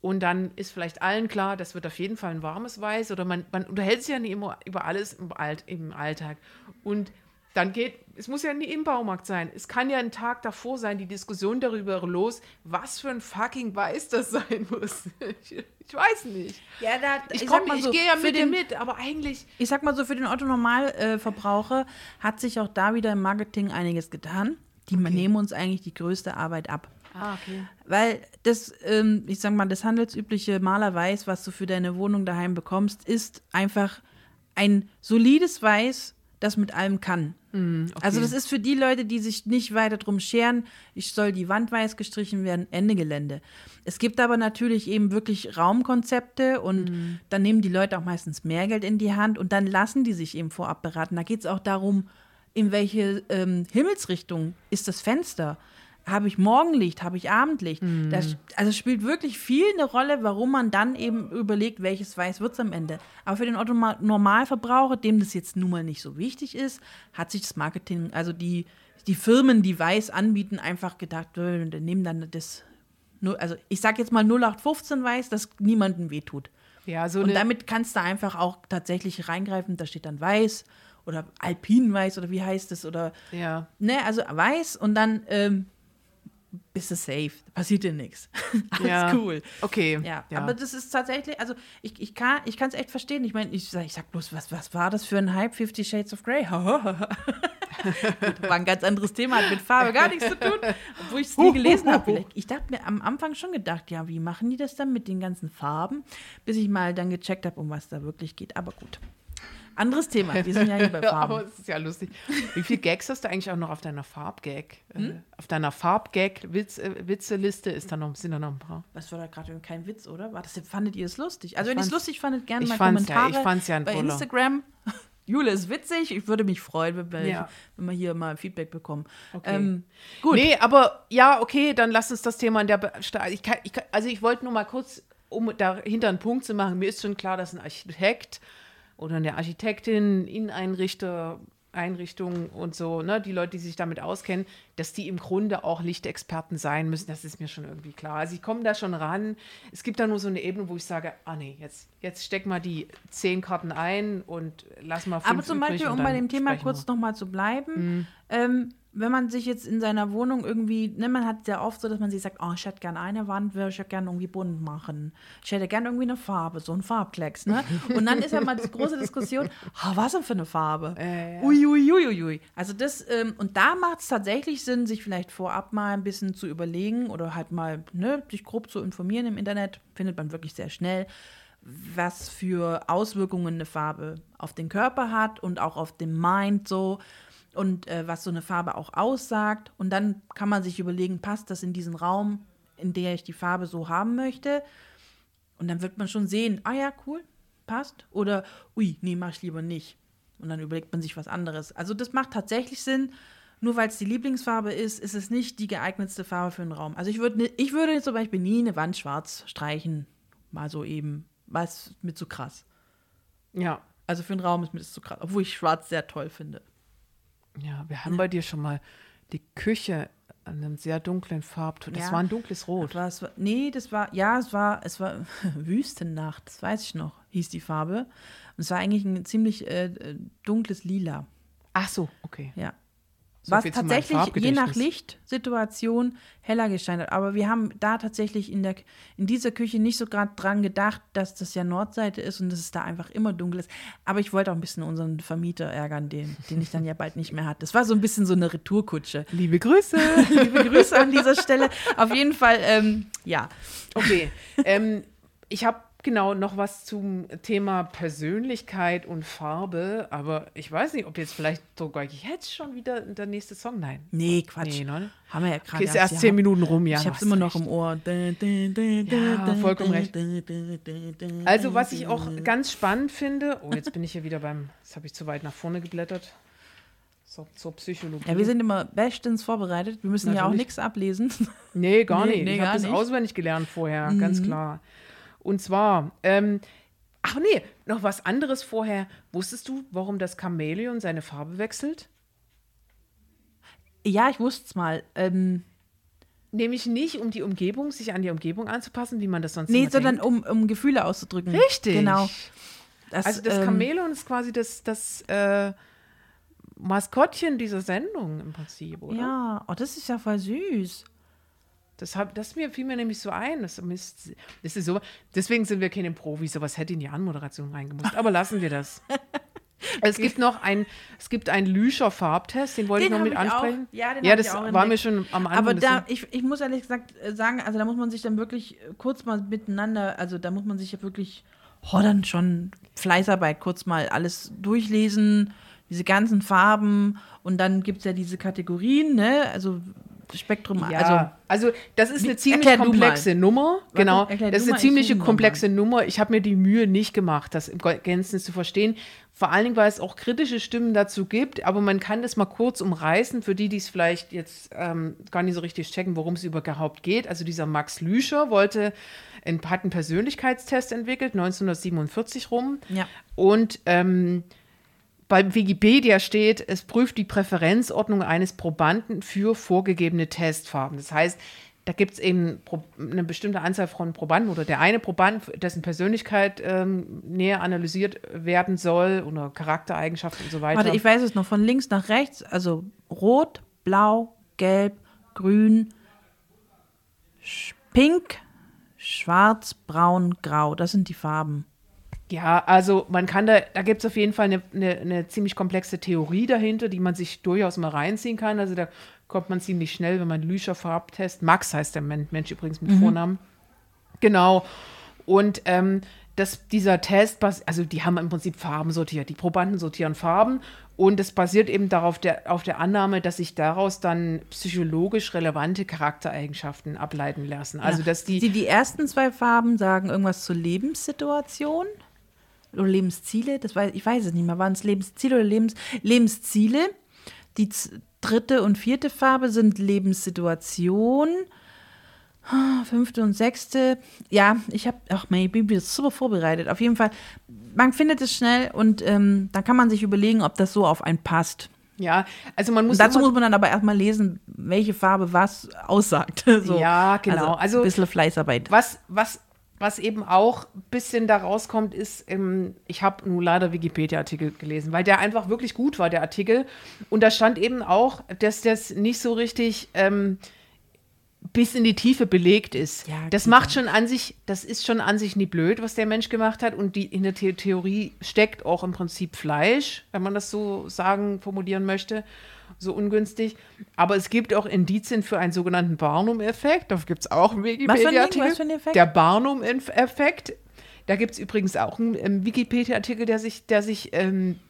Und dann ist vielleicht allen klar, das wird auf jeden Fall ein warmes Weiß. Oder man, man unterhält sich ja nicht immer über alles im, Alt, im Alltag. Und dann geht, es muss ja nie im Baumarkt sein. Es kann ja ein Tag davor sein, die Diskussion darüber los, was für ein fucking Weiß das sein muss. Ich, ich weiß nicht. ja, da, Ich, sag komm, ich so, gehe ja mit dir den- mit, aber eigentlich. Ich sag mal so, für den Otto-Normalverbraucher hat sich auch da wieder im Marketing einiges getan. Die nehmen uns eigentlich die größte Arbeit ab. Ah, okay. Weil das, ähm, ich sag mal, das handelsübliche Malerweiß, was du für deine Wohnung daheim bekommst, ist einfach ein solides Weiß, das mit allem kann. Also das ist für die Leute, die sich nicht weiter drum scheren, ich soll die Wand weiß gestrichen werden, Ende Gelände. Es gibt aber natürlich eben wirklich Raumkonzepte und dann nehmen die Leute auch meistens mehr Geld in die Hand und dann lassen die sich eben vorab beraten. Da geht es auch darum, in welche ähm, Himmelsrichtung ist das Fenster? Habe ich Morgenlicht? Habe ich Abendlicht? Das, also spielt wirklich viel eine Rolle, warum man dann eben überlegt, welches Weiß wird es am Ende. Aber für den Otto Normalverbraucher, dem das jetzt nun mal nicht so wichtig ist, hat sich das Marketing, also die, die Firmen, die Weiß anbieten, einfach gedacht, äh, die nehmen dann das, also ich sag jetzt mal 0815 Weiß, das niemandem wehtut. Ja, so Und damit kannst du einfach auch tatsächlich reingreifen. Da steht dann weiß oder Alpinweiß oder wie heißt es oder ja. ne, also weiß und dann ähm, bist du safe. Passiert dir nichts. Alles Ja. cool. Okay. Ja, aber das ist tatsächlich, also ich, ich kann es ich kann's echt verstehen. Ich meine, ich sag, ich sag bloß, was, was war das für ein Hype? Fifty Shades of Grey. War ein ganz anderes Thema, hat mit Farbe gar nichts zu tun, obwohl ich es nie gelesen habe. Ich dachte mir am Anfang schon gedacht, ja, wie machen die das dann mit den ganzen Farben, bis ich mal dann gecheckt habe, um was da wirklich geht. Aber gut. Anderes Thema. Wir sind ja hier bei Ja, aber Farben. es ist ja lustig. Wie viele Gags hast du eigentlich auch noch auf deiner Farbgag? Hm? Äh, auf deiner Farbgag-Witzeliste ist da noch, sind da noch ein paar. Das war da gerade kein Witz, oder? War das, fandet ihr es lustig? Also, Ich wenn ihr es lustig fandet, gerne mal fand's ja- Kommentare ich fand's ja ein bei toller. Instagram. Jule ist witzig. Ich würde mich freuen, wenn wir, Ja. wenn wir hier mal Feedback bekommen. Okay. Ähm, gut. Nee, aber ja, okay, dann lass uns das Thema in der. Be ich kann, ich kann, also ich wollte nur mal kurz, um dahinter einen Punkt zu machen, mir ist schon klar, dass ein Architekt oder eine Architektin, Inneneinrichter, Einrichtungen und so, ne, die Leute, die sich damit auskennen, dass die im Grunde auch Lichtexperten sein müssen, das ist mir schon irgendwie klar. Also ich komme da schon ran. Es gibt da nur so eine Ebene, wo ich sage, ah nee, jetzt, jetzt steck mal die zehn Karten ein und lass mal fünf Aber zum Beispiel, um bei dem Thema kurz nochmal zu bleiben, Mhm. ähm, wenn man sich jetzt in seiner Wohnung irgendwie, ne, man hat sehr oft so, dass man sich sagt, oh, ich hätte gerne eine Wand, würde ich ja gerne irgendwie bunt machen. Ich hätte gerne irgendwie eine Farbe, so ein Farbklecks, ne? Und dann ist ja mal die große Diskussion, ah, was denn für eine Farbe? Äh, ja. Ui, ui, ui. Also das, ähm, und da macht es tatsächlich Sinn, sich vielleicht vorab mal ein bisschen zu überlegen oder halt mal, ne, sich grob zu informieren im Internet, findet man wirklich sehr schnell was für Auswirkungen eine Farbe auf den Körper hat und auch auf den Mind so und äh, was so eine Farbe auch aussagt. Und dann kann man sich überlegen, passt das in diesen Raum, in der ich die Farbe so haben möchte? Und dann wird man schon sehen, ah ja, cool, passt. Oder, ui, nee, mach ich lieber nicht. Und dann überlegt man sich was anderes. Also das macht tatsächlich Sinn. Nur weil es die Lieblingsfarbe ist, ist es nicht die geeignetste Farbe für einen Raum. Also ich würde ich würde zum Beispiel nie eine Wand schwarz streichen. Mal so eben. Was mir zu krass. Ja, Also für einen Raum ist mir das zu krass. Obwohl ich schwarz sehr toll finde. Ja, wir haben bei dir schon mal die Küche an einem sehr dunklen Farbton. Das Ja. war ein dunkles Rot. Was, war- nee, das war, ja, es war, es war Wüstennacht, das weiß ich noch, hieß die Farbe. Und es war eigentlich ein ziemlich äh, äh, dunkles Lila. Ach so, okay. Ja. So Was tatsächlich je nach. Lichtsituation heller gescheint hat. Aber wir haben da tatsächlich in, der, in dieser Küche nicht so gerade dran gedacht, dass das ja Nordseite ist und dass es da einfach immer dunkel ist. Aber ich wollte auch ein bisschen unseren Vermieter ärgern, den, den ich dann ja bald nicht mehr hatte. Das war so ein bisschen so eine Retourkutsche. Liebe Grüße. Liebe Grüße an dieser Stelle. Auf jeden Fall, ähm, ja. Okay. ähm, ich habe genau noch was zum Thema Persönlichkeit und Farbe, aber ich weiß nicht, ob jetzt vielleicht sogar jetzt schon wieder der nächste Song. Nein. Nee, Quatsch. Nee, ne? Haben wir ja gerade. Okay, ist erst zehn Minuten rum, ja. Ich hab's immer noch recht. im Ohr. Ja, vollkommen recht. Also, was ich auch Mhm. ganz spannend finde, oh, jetzt bin ich hier wieder beim, jetzt habe ich zu weit nach vorne geblättert. So, zur Psychologie. Ja, wir sind immer bestens vorbereitet. Wir müssen ja auch Natürlich. nichts ablesen. Nee, gar nicht. nee, ich habe das nicht. Mhm. auswendig gelernt vorher, ganz klar. Und zwar, ähm, ach nee, noch was anderes vorher. Wusstest du, warum das Chamäleon seine Farbe wechselt? Ja, ich wusste es mal. Ähm, Nämlich nicht, um die Umgebung, sich an die Umgebung anzupassen, wie man das sonst nee, sondern denkt. um, um Gefühle auszudrücken. Richtig. Genau. Das, Also das ähm, Chamäleon ist quasi das, das äh, Maskottchen dieser Sendung im Prinzip, oder? Ja, oh, das ist ja voll süß. Das, hab, das mir, fiel mir nämlich so ein. Das, ist- das ist so, deswegen sind wir keine Profis, sowas hätte in die Anmoderation reingemusst. Aber lassen wir das. es gibt noch ein, es gibt einen Lüscher Farbtest, den wollte Den ich noch mit ich auch. ansprechen. Ja, den ja hab das auch war mir schon am Anfang. Aber da, ich, ich muss ehrlich gesagt sagen, also da muss man sich dann wirklich kurz mal miteinander, also da muss man sich ja wirklich, oh, dann schon Fleißarbeit, kurz mal alles durchlesen, diese ganzen Farben und dann gibt es ja diese Kategorien, ne, also Spektrum, ja, also also, das ist eine ziemlich komplexe Nummer. Genau, erklär das ist eine mal, ich ziemliche suche noch komplexe Nummer. Ich habe mir die Mühe nicht gemacht, das im Gänzen zu verstehen. Vor allen Dingen, weil es auch kritische Stimmen dazu gibt, aber man kann das mal kurz umreißen, für die, die es vielleicht jetzt ähm, gar nicht so richtig checken, worum es überhaupt geht. Also dieser Max Lüscher wollte, ein, hat einen Persönlichkeitstest entwickelt, 1947 rum. Ja. Und ähm, bei Wikipedia steht, es prüft die Präferenzordnung eines Probanden für vorgegebene Testfarben. Das heißt, da gibt es eben eine bestimmte Anzahl von Probanden oder der eine Proband, dessen Persönlichkeit ähm, näher analysiert werden soll oder Charaktereigenschaften und so weiter. Warte, ich weiß es noch, von links nach rechts, also rot, blau, gelb, grün, Pink, Schwarz, Braun, Grau. Das sind die Farben. Ja, also man kann da, da gibt es auf jeden Fall eine, eine, eine ziemlich komplexe Theorie dahinter, die man sich durchaus mal reinziehen kann. Also da kommt man ziemlich schnell, wenn man Lüscher Farbtest, Max heißt der Men- Mensch übrigens mit Vornamen. Genau. Und ähm, das, dieser Test, also die haben im Prinzip Farben sortiert. Die Probanden sortieren Farben und es basiert eben darauf der, auf der Annahme, dass sich daraus dann psychologisch relevante Charaktereigenschaften ableiten lassen. Also Ja. dass die, die, die ersten zwei Farben sagen irgendwas zur Lebenssituation oder Lebensziele. Das weiß, ich weiß es nicht mehr. Waren es Lebensziele oder Lebens, Lebensziele? Die dritte und vierte Farbe sind Lebenssituation. Ah, Fünfte und sechste. Ja, ich habe, ach, ich bin wieder super vorbereitet. Auf jeden Fall, man findet es schnell und ähm, dann kann man sich überlegen, ob das so auf einen passt. ja, also man muss Und dazu muss man dann aber erstmal lesen, welche Farbe was aussagt. So. Ja, genau. Also- ein bisschen Fleißarbeit. Was, was, was eben auch ein bisschen da rauskommt, ist, ähm, ich habe nur leider Wikipedia-Artikel gelesen, weil der einfach wirklich gut war, der Artikel. Und da stand eben auch, dass das nicht so richtig ähm, bis in die Tiefe belegt ist. Ja, das gut, macht schon an sich, das ist schon an sich nicht blöd, was der Mensch gemacht hat. Und die, in der The Theorie steckt auch im Prinzip Fleisch, wenn man das so sagen, formulieren möchte. So ungünstig. Aber es gibt auch Indizien für einen sogenannten Barnum-Effekt. Da gibt es auch einen? Wikipedia-Artikel. Der Barnum-Effekt. Da gibt es übrigens auch einen ähm, Wikipedia-Artikel, der sich, der sich, ähm,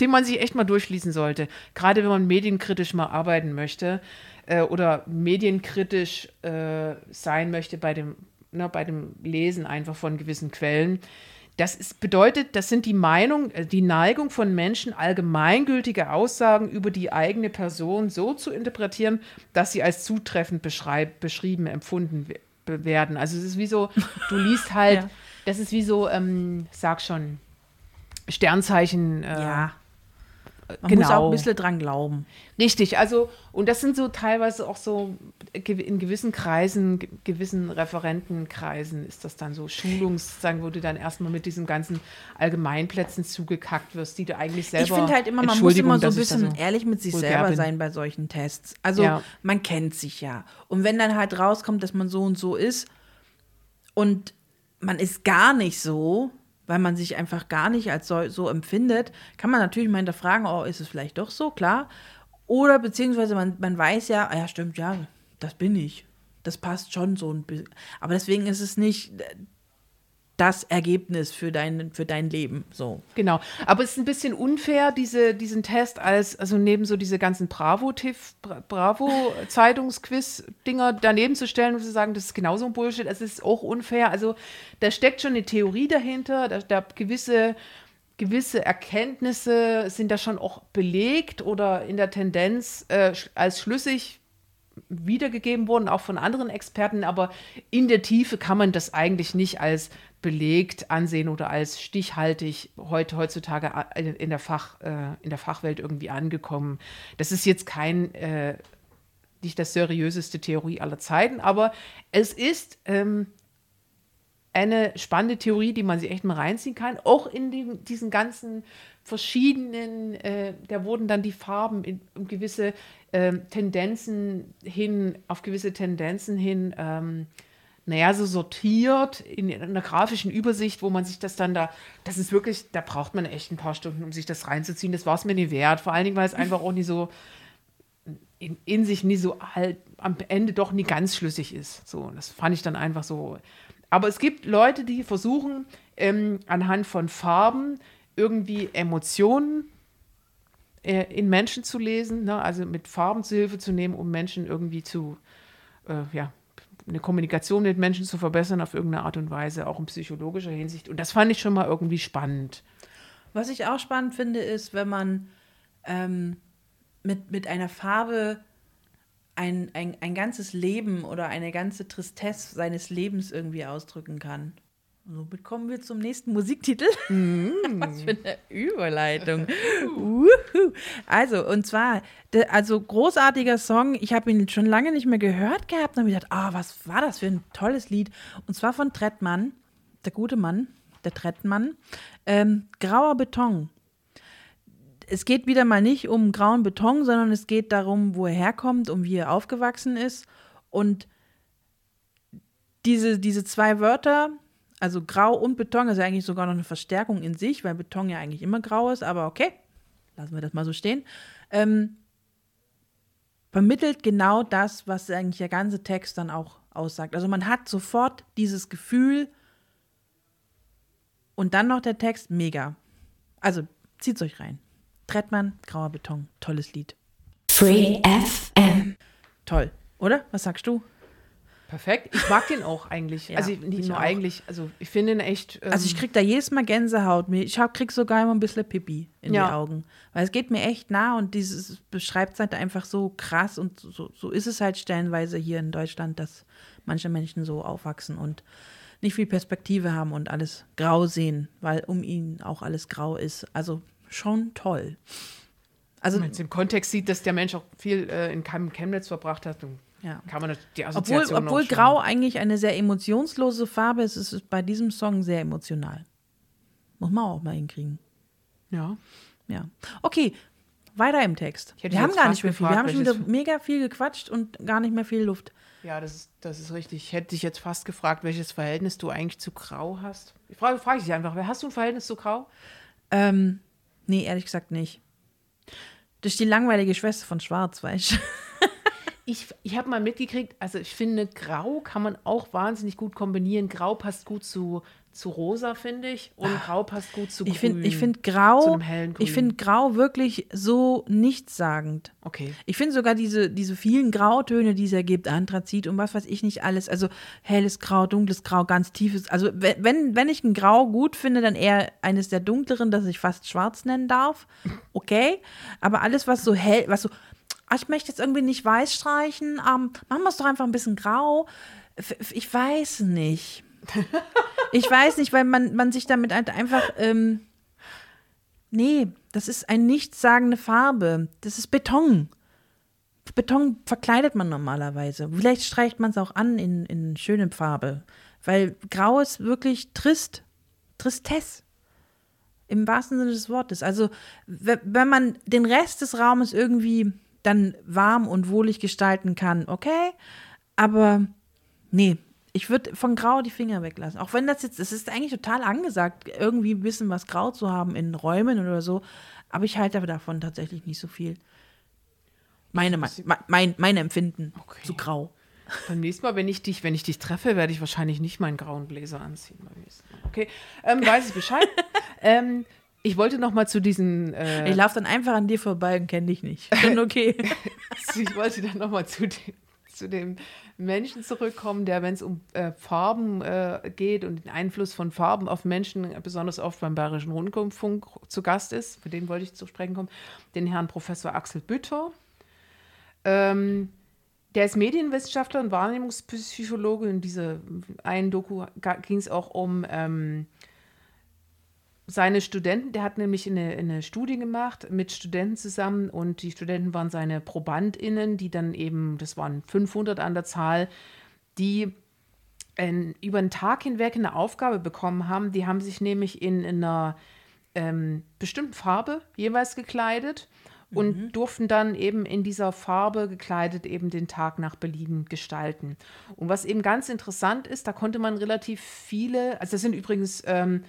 den man sich echt mal durchlesen sollte. Gerade wenn man medienkritisch mal arbeiten möchte äh, oder medienkritisch äh, sein möchte bei dem, ne, bei dem Lesen einfach von gewissen Quellen. Das ist, bedeutet, das sind die Meinung, äh, die Neigung von Menschen, allgemeingültige Aussagen über die eigene Person so zu interpretieren, dass sie als zutreffend beschrieben, empfunden werden. Also es ist wie so, du liest halt, Ja. das ist wie so, ähm, sag schon, Sternzeichen. Äh, ja. Man genau. muss auch ein bisschen dran glauben. Richtig, also, und das sind so teilweise auch so, in gewissen Kreisen, ge- gewissen Referentenkreisen ist das dann so Schulungs, sagen, wo du dann erstmal mit diesen ganzen Allgemeinplätzen zugekackt wirst, die du eigentlich selber. Ich finde halt immer, man muss immer so ein bisschen ehrlich mit sich selber bin. sein bei solchen Tests. Also Ja. man kennt sich ja. Und wenn dann halt rauskommt, dass man so und so ist und man ist gar nicht so, weil man sich einfach gar nicht als so, so empfindet, kann man natürlich mal hinterfragen, oh, ist es vielleicht doch so, klar. Oder beziehungsweise man, man weiß ja, ah ja, stimmt, ja, das bin ich. Das passt schon so ein bisschen. Aber deswegen ist es nicht das Ergebnis für dein, für dein Leben. So. Genau. Aber es ist ein bisschen unfair, diese, diesen Test als, also neben so diese ganzen Bravo-Tif, Bra- Bravo-Zeitungsquiz-Dinger daneben zu stellen und zu sagen, das ist genauso ein Bullshit. Es ist auch unfair. Also da steckt schon eine Theorie dahinter, da, da gewisse, gewisse Erkenntnisse sind da schon auch belegt oder in der Tendenz äh, als schlüssig wiedergegeben worden, auch von anderen Experten, aber in der Tiefe kann man das eigentlich nicht als belegt ansehen oder als stichhaltig heute heutzutage a- in der, Fach, äh, in der Fachwelt irgendwie angekommen. Das ist jetzt kein, äh, nicht das seriöseste Theorie aller Zeiten, aber es ist ähm, eine spannende Theorie, die man sich echt mal reinziehen kann. Auch in dem, diesen ganzen verschiedenen, äh, da wurden dann die Farben in, um gewisse ähm, Tendenzen hin, auf gewisse Tendenzen hin, ähm, naja, so sortiert in, in einer grafischen Übersicht, wo man sich das dann da, das ist wirklich, da braucht man echt ein paar Stunden, um sich das reinzuziehen. Das war es mir nicht wert. Vor allen Dingen, weil es einfach auch nicht so, in, in sich nie so halt am Ende doch nie ganz schlüssig ist. So, das fand ich dann einfach so. Aber es gibt Leute, die versuchen, ähm, anhand von Farben irgendwie Emotionen äh, in Menschen zu lesen, ne? also mit Farben zu Hilfe zu nehmen, um Menschen irgendwie zu, äh, ja, eine Kommunikation mit Menschen zu verbessern auf irgendeine Art und Weise, auch in psychologischer Hinsicht. Und das fand ich schon mal irgendwie spannend. Was ich auch spannend finde, ist, wenn man ähm, mit, mit einer Farbe ein, ein, ein ganzes Leben oder eine ganze Tristesse seines Lebens irgendwie ausdrücken kann. Und somit kommen wir zum nächsten Musiktitel. Was für eine Überleitung. Also, und zwar, also großartiger Song. Ich habe ihn schon lange nicht mehr gehört gehabt. Und habe ich gedacht, ah, was war das für ein tolles Lied? Und zwar von Trettmann, der gute Mann, der Trettmann. Ähm, Grauer Beton es geht wieder mal nicht um grauen Beton, sondern es geht darum, wo er herkommt und wie er aufgewachsen ist. Und diese, diese zwei Wörter, also grau und Beton, ist ja eigentlich sogar noch eine Verstärkung in sich, weil Beton ja eigentlich immer grau ist, aber okay, lassen wir das mal so stehen. Ähm, vermittelt genau das, was eigentlich der ganze Text dann auch aussagt. Also man hat sofort dieses Gefühl und dann noch der Text, mega. Also zieht's euch rein. Trettmann, grauer Beton, tolles Lied. Free FM. Toll, oder? Was sagst du? Perfekt. Ich mag den auch eigentlich. Ja, also nicht ich nur auch. eigentlich, also ich finde ihn echt. Ähm, Also ich krieg da jedes Mal Gänsehaut. Ich hab, krieg sogar immer ein bisschen Pipi in Ja. die Augen. Weil es geht mir echt nah und dieses beschreibt es halt einfach so krass und so, so ist es halt stellenweise hier in Deutschland, dass manche Menschen so aufwachsen und nicht viel Perspektive haben und alles grau sehen, weil um ihn auch alles grau ist. Also schon toll. Also wenn man jetzt im Kontext sieht, dass der Mensch auch viel äh, in Chem Chemnitz verbracht hat, dann ja. kann man die Obwohl, Assoziation obwohl Grau eigentlich eine sehr emotionslose Farbe ist, ist es bei diesem Song sehr emotional. Muss man auch mal hinkriegen. Ja. Ja. Okay, weiter im Text. Wir haben gar nicht mehr viel. Wir haben schon wieder mega viel gequatscht und gar nicht mehr viel Luft. Ja, das ist, das ist richtig. Ich hätte dich jetzt fast gefragt, welches Verhältnis du eigentlich zu Grau hast. Ich frage, frage ich dich einfach, wer hast du ein Verhältnis zu Grau? Ähm, nee, ehrlich gesagt nicht. Das ist die langweilige Schwester von Schwarz, weißt du? Ich, ich habe mal mitgekriegt, also ich finde, Grau kann man auch wahnsinnig gut kombinieren. Grau passt gut zu, zu Rosa, finde ich. Und Grau passt gut zu Ich Grün. finde ich find Zu Grau, ich finde Grau wirklich so nichtssagend. Okay. Ich finde sogar diese, diese vielen Grautöne, die es ergibt, Anthrazit und was weiß ich nicht alles, also helles Grau, dunkles Grau, ganz tiefes. Also we- wenn, wenn ich ein Grau gut finde, dann eher eines der dunkleren, das ich fast schwarz nennen darf. Okay. Aber alles, was so hell, was so, ah, ich möchte jetzt irgendwie nicht weiß streichen, ähm, machen wir es doch einfach ein bisschen grau. F- Ich weiß nicht. Ich weiß nicht, weil man, man sich damit halt einfach. Ähm, nee, das ist eine nichtssagende Farbe. Das ist Beton. Beton verkleidet man normalerweise. Vielleicht streicht man es auch an in, in schöne Farbe. Weil Grau ist wirklich trist. Tristesse. Im wahrsten Sinne des Wortes. Also, we- wenn man den Rest des Raumes irgendwie dann warm und wohlig gestalten kann, okay. Aber nee, ich würde von Grau die Finger weglassen. Auch wenn das jetzt, es ist eigentlich total angesagt, irgendwie ein bisschen was Grau zu haben in Räumen oder so. Aber ich halte davon tatsächlich nicht so viel. Meine, mein, mein, mein Empfinden Okay. zu grau. Beim nächsten Mal, wenn ich dich, wenn ich dich treffe, werde ich wahrscheinlich nicht meinen grauen Bläser anziehen. Okay, ähm, weiß ich Bescheid. ähm, ich wollte noch mal zu diesen, äh, Ich laufe dann einfach an dir vorbei und kenne dich nicht. Schon okay. ich wollte dann noch mal zu, dem- zu dem Menschen zurückkommen, der, wenn es um äh, Farben äh, geht und den Einfluss von Farben auf Menschen, besonders oft beim Bayerischen Rundfunk zu Gast ist, für den wollte ich zu sprechen kommen, den Herrn Professor Axel Bütter. Ähm, der ist Medienwissenschaftler und Wahrnehmungspsychologe. In dieser einen Doku ging es auch um ähm, seine Studenten. Der hat nämlich eine, eine Studie gemacht mit Studenten zusammen und die Studenten waren seine ProbandInnen, die dann eben, das waren 500 an der Zahl, die ein, über einen Tag hinweg eine Aufgabe bekommen haben. Die haben sich nämlich in, einer ähm, bestimmten Farbe jeweils gekleidet und durften dann eben in dieser Farbe gekleidet eben den Tag nach Belieben gestalten. Und was eben ganz interessant ist, da konnte man relativ viele, also das sind übrigens ähm,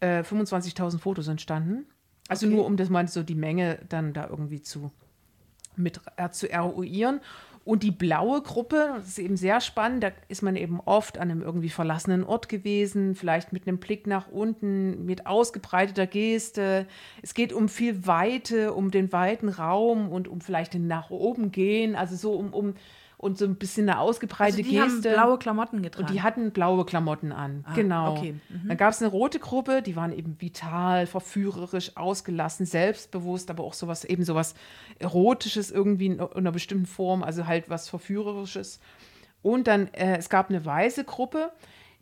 äh, 25.000 Fotos entstanden. Also nur um das mal so die Menge dann da irgendwie zu mit äh, zu eruieren. Und die blaue Gruppe, das ist eben sehr spannend, da ist man eben oft an einem irgendwie verlassenen Ort gewesen, vielleicht mit einem Blick nach unten, mit ausgebreiteter Geste. Es geht um viel Weite, um den weiten Raum und um vielleicht den nach oben gehen, also so um, um und so ein bisschen eine ausgebreitete Also die haben Geste. blaue Klamotten getragen. Und die hatten blaue Klamotten an. genau. okay. Dann gab es eine rote Gruppe, die waren eben vital, verführerisch, ausgelassen, selbstbewusst, aber auch sowas, eben sowas Erotisches irgendwie in einer bestimmten Form, also halt was Verführerisches. Und dann, äh, es gab eine weiße Gruppe,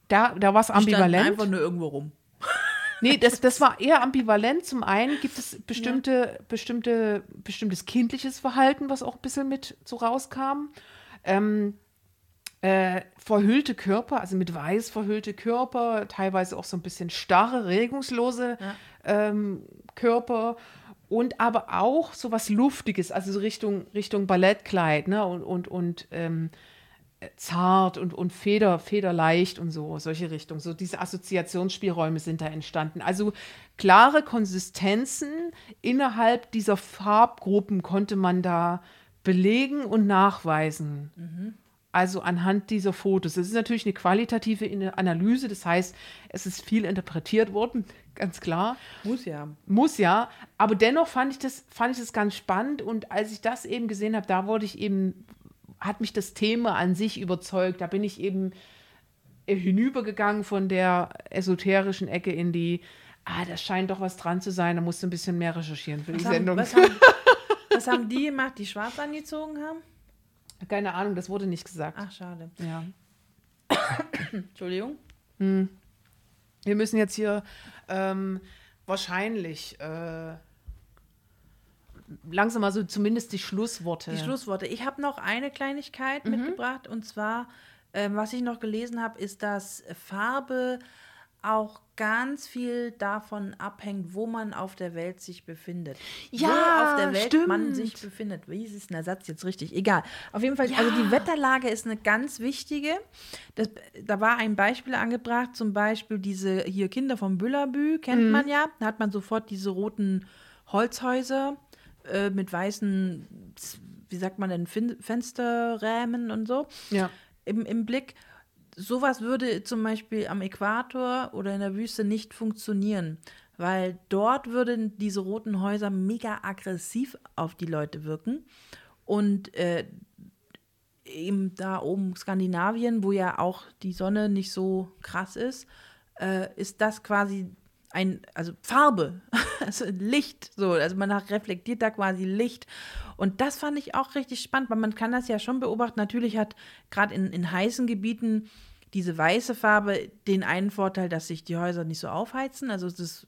da, da war es ambivalent. einfach nur irgendwo rum. Nee, das, das war eher ambivalent. Zum einen gibt es bestimmte, bestimmte, bestimmtes kindliches Verhalten, was auch ein bisschen mit so rauskam. Ähm, äh, verhüllte Körper, also mit weiß verhüllte Körper, teilweise auch so ein bisschen starre, regungslose ähm, Körper und aber auch so was Luftiges, also so Richtung, Richtung Ballettkleid ne? und, und, und ähm, äh, zart und, und feder, federleicht und so, solche Richtungen. So diese Assoziationsspielräume sind da entstanden. Also klare Konsistenzen innerhalb dieser Farbgruppen konnte man da belegen und nachweisen. Also anhand dieser Fotos. Das ist natürlich eine qualitative Analyse, das heißt, es ist viel interpretiert worden, ganz klar. Muss ja. Muss ja, aber dennoch fand ich das, fand ich das ganz spannend und als ich das eben gesehen habe, da wurde ich eben, hat mich das Thema an sich überzeugt. Da bin ich eben hinübergegangen von der esoterischen Ecke in die, ah, das scheint doch was dran zu sein, da musst du ein bisschen mehr recherchieren für die Was haben, Sendung. was, haben, was haben die gemacht, die schwarz angezogen haben? Keine Ahnung, das wurde nicht gesagt. Ach, schade. Ja. Entschuldigung. Wir müssen jetzt hier ähm, wahrscheinlich äh, langsam mal so zumindest die Schlussworte. Die Schlussworte. Ich habe noch eine Kleinigkeit mitgebracht und zwar, ähm, was ich noch gelesen habe, ist, dass Farbe auch ganz viel davon abhängt, wo man auf der Welt sich befindet. Ja, wo auf der Welt man stimmt. sich befindet. Wie ist denn der Satz jetzt richtig? Egal. Auf jeden Fall, also die Wetterlage ist eine ganz wichtige. Das, da war ein Beispiel angebracht, zum Beispiel diese hier Kinder vom Büllerbü, kennt Mhm. man ja. Da hat man sofort diese roten Holzhäuser äh, mit weißen, wie sagt man denn, fin Fensterrämen und so Ja. im, im Blick. Sowas würde zum Beispiel am Äquator oder in der Wüste nicht funktionieren, weil dort würden diese roten Häuser mega aggressiv auf die Leute wirken. Und äh, eben da oben Skandinavien, wo ja auch die Sonne nicht so krass ist, äh, ist das quasi ein, also Farbe, also Licht, so, also man reflektiert da quasi Licht. Und das fand ich auch richtig spannend, weil man kann das ja schon beobachten. Natürlich hat gerade in, in heißen Gebieten diese weiße Farbe den einen Vorteil, dass sich die Häuser nicht so aufheizen, also es ist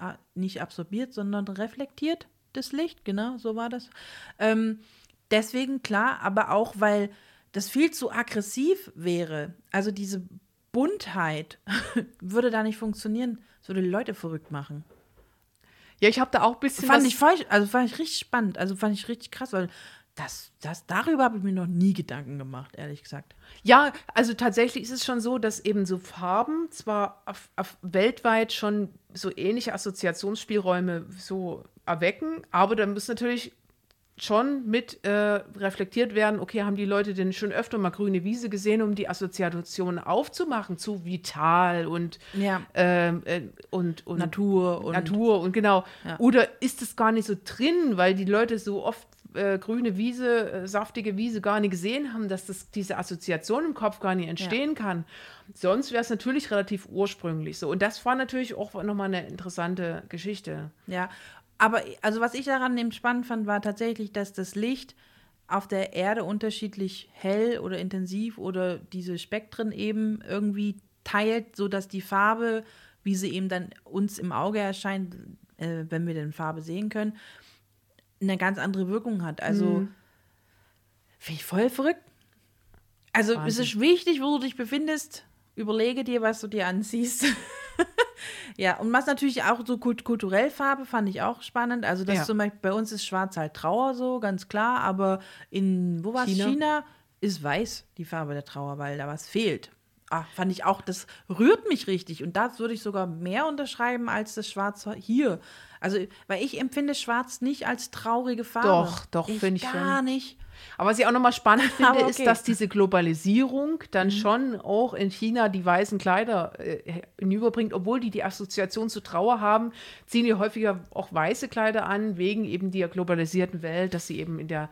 äh, nicht absorbiert, sondern reflektiert das Licht, genau, so war das. Ähm, deswegen klar, aber auch, weil das viel zu aggressiv wäre. Also diese Buntheit würde da nicht funktionieren. Es würde die Leute verrückt machen. Ja, ich habe da auch ein bisschen Fand ich falsch, also fand ich richtig spannend, also fand ich richtig krass, weil das, das, darüber habe ich mir noch nie Gedanken gemacht, ehrlich gesagt. Ja, also tatsächlich ist es schon so, dass eben so Farben zwar auf, auf weltweit schon so ähnliche Assoziationsspielräume so erwecken, aber dann muss natürlich schon mit äh, reflektiert werden, okay, haben die Leute denn schon öfter mal grüne Wiese gesehen, um die Assoziation aufzumachen zu vital und, Ja. ähm, äh, und, und Natur und Natur und genau. Ja. Oder ist es gar nicht so drin, weil die Leute so oft äh, grüne Wiese, äh, saftige Wiese gar nicht gesehen haben, dass das, diese Assoziation im Kopf gar nicht entstehen kann. Sonst wäre es natürlich relativ ursprünglich so. Und das war natürlich auch nochmal eine interessante Geschichte. Ja, aber also was ich daran eben spannend fand, war tatsächlich, dass das Licht auf der Erde unterschiedlich hell oder intensiv oder diese Spektren eben irgendwie teilt, sodass die Farbe, wie sie eben dann uns im Auge erscheint, äh, wenn wir denn Farbe sehen können, eine ganz andere Wirkung hat. Also finde ich voll verrückt. Also es Wahnsinn. ist wichtig, wo du dich befindest. Überlege dir, was du dir anziehst. ja, und was natürlich auch so kult kulturell Farbe fand ich auch spannend. Also das Ja. zum Beispiel bei uns ist Schwarz halt Trauer so, ganz klar. Aber in, wo war es? China? China ist weiß die Farbe der Trauer, weil da was fehlt. Ah, fand ich auch, das rührt mich richtig. Und das würde ich sogar mehr unterschreiben als das Schwarz hier. Also, weil ich empfinde Schwarz nicht als traurige Farbe. Doch, doch, finde ich Gar schon. nicht. Aber was ich auch nochmal spannend finde, ist, okay. Mhm. dass diese Globalisierung dann schon auch in China die weißen Kleider äh, hinüberbringt, obwohl die die Assoziation zu Trauer haben, ziehen die häufiger auch weiße Kleider an, wegen eben der globalisierten Welt, dass sie eben in der,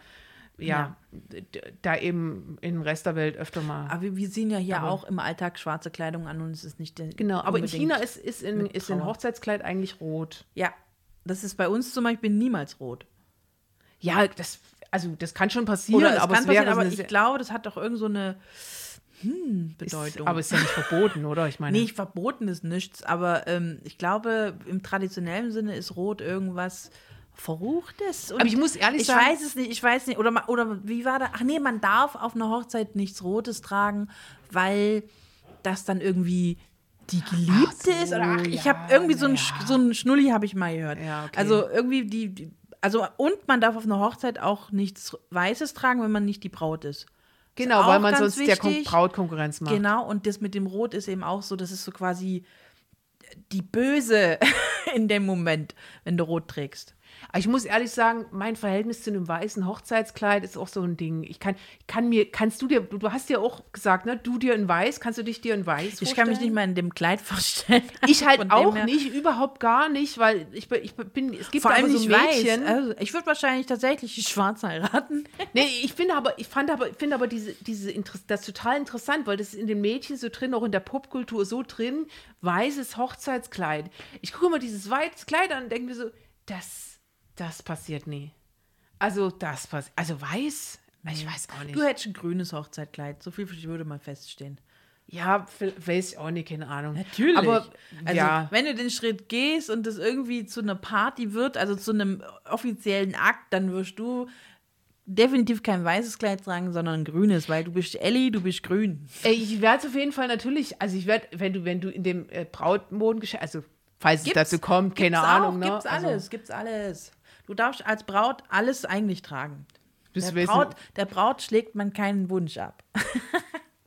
ja, d- da eben im Rest der Welt öfter mal. Aber wir, sehen ja hier auch im Alltag schwarze Kleidung an und es ist nicht der. genau, aber in China ist, ist, in, ist in Trauer. Hochzeitskleid eigentlich rot. Ja, das ist bei uns zum Beispiel niemals rot. Ja, das, also das kann schon passieren, Oder es aber kann es passieren, aber ich glaube, das hat doch irgend so eine hm, ist, Bedeutung. aber ist ja nicht verboten, oder? Ich meine, Nee, verboten ist nichts, aber ähm, ich glaube, im traditionellen Sinne ist Rot irgendwas Verruchtes. Und Aber ich muss ehrlich ich sagen- weiß es nicht, ich weiß nicht. Oder, oder wie war das? Ach nee, man darf auf einer Hochzeit nichts Rotes tragen, weil das dann irgendwie die Geliebte so, ist. Oder ach, ich ja, habe irgendwie so ein, na Sch- ja. so ein Schnulli, habe ich mal gehört. Ja, okay. Also irgendwie die, die, also und man darf auf einer Hochzeit auch nichts Weißes tragen, wenn man nicht die Braut ist. Genau, weil man sonst der wichtig. Brautkonkurrenz macht. Genau, und das mit dem Rot ist eben auch so, das ist so quasi die Böse in dem Moment, wenn du Rot trägst. Aber ich muss ehrlich sagen, mein Verhältnis zu einem weißen Hochzeitskleid ist auch so ein Ding. Ich kann, ich kann mir, kannst du dir, du, du hast ja auch gesagt, ne, du dir in weiß, kannst du dich dir in weiß Ich kann mich nicht vorstellen? mal in dem Kleid vorstellen. Ich halt Von auch nicht, überhaupt gar nicht, weil ich, bin- ich bin, es gibt Vor allem so nicht Mädchen. weiß. Also, ich würde wahrscheinlich tatsächlich schwarz heiraten. Nee, ich finde aber, ich fand aber, finde aber diese, diese Inter- das total interessant, weil das ist in den Mädchen so drin, auch in der Popkultur so drin, weißes Hochzeitskleid. Ich gucke mal dieses weiße Kleid an und denke mir so, das, das passiert nie. Also das passiert, also weiß, ich weiß auch nicht. Du hättest ein grünes Hochzeitkleid. So viel würde mal feststehen. ja, weiß ich auch nicht, keine Ahnung. Natürlich. Aber also, ja, wenn du den Schritt gehst und das irgendwie zu einer Party wird, also zu einem offiziellen Akt, dann wirst du definitiv kein weißes Kleid tragen, sondern ein grünes, weil du bist Ellie, du bist grün. Ich werde es auf jeden Fall natürlich, also ich werde, wenn du, wenn du in dem äh, Brautmodengeschäft, also falls es dazu kommt, keine gibt's Ahnung, auch, ne? Gibt's Also, alles, gibt's alles. Du darfst als Braut alles eigentlich tragen. Der Braut, der Braut schlägt man keinen Wunsch ab.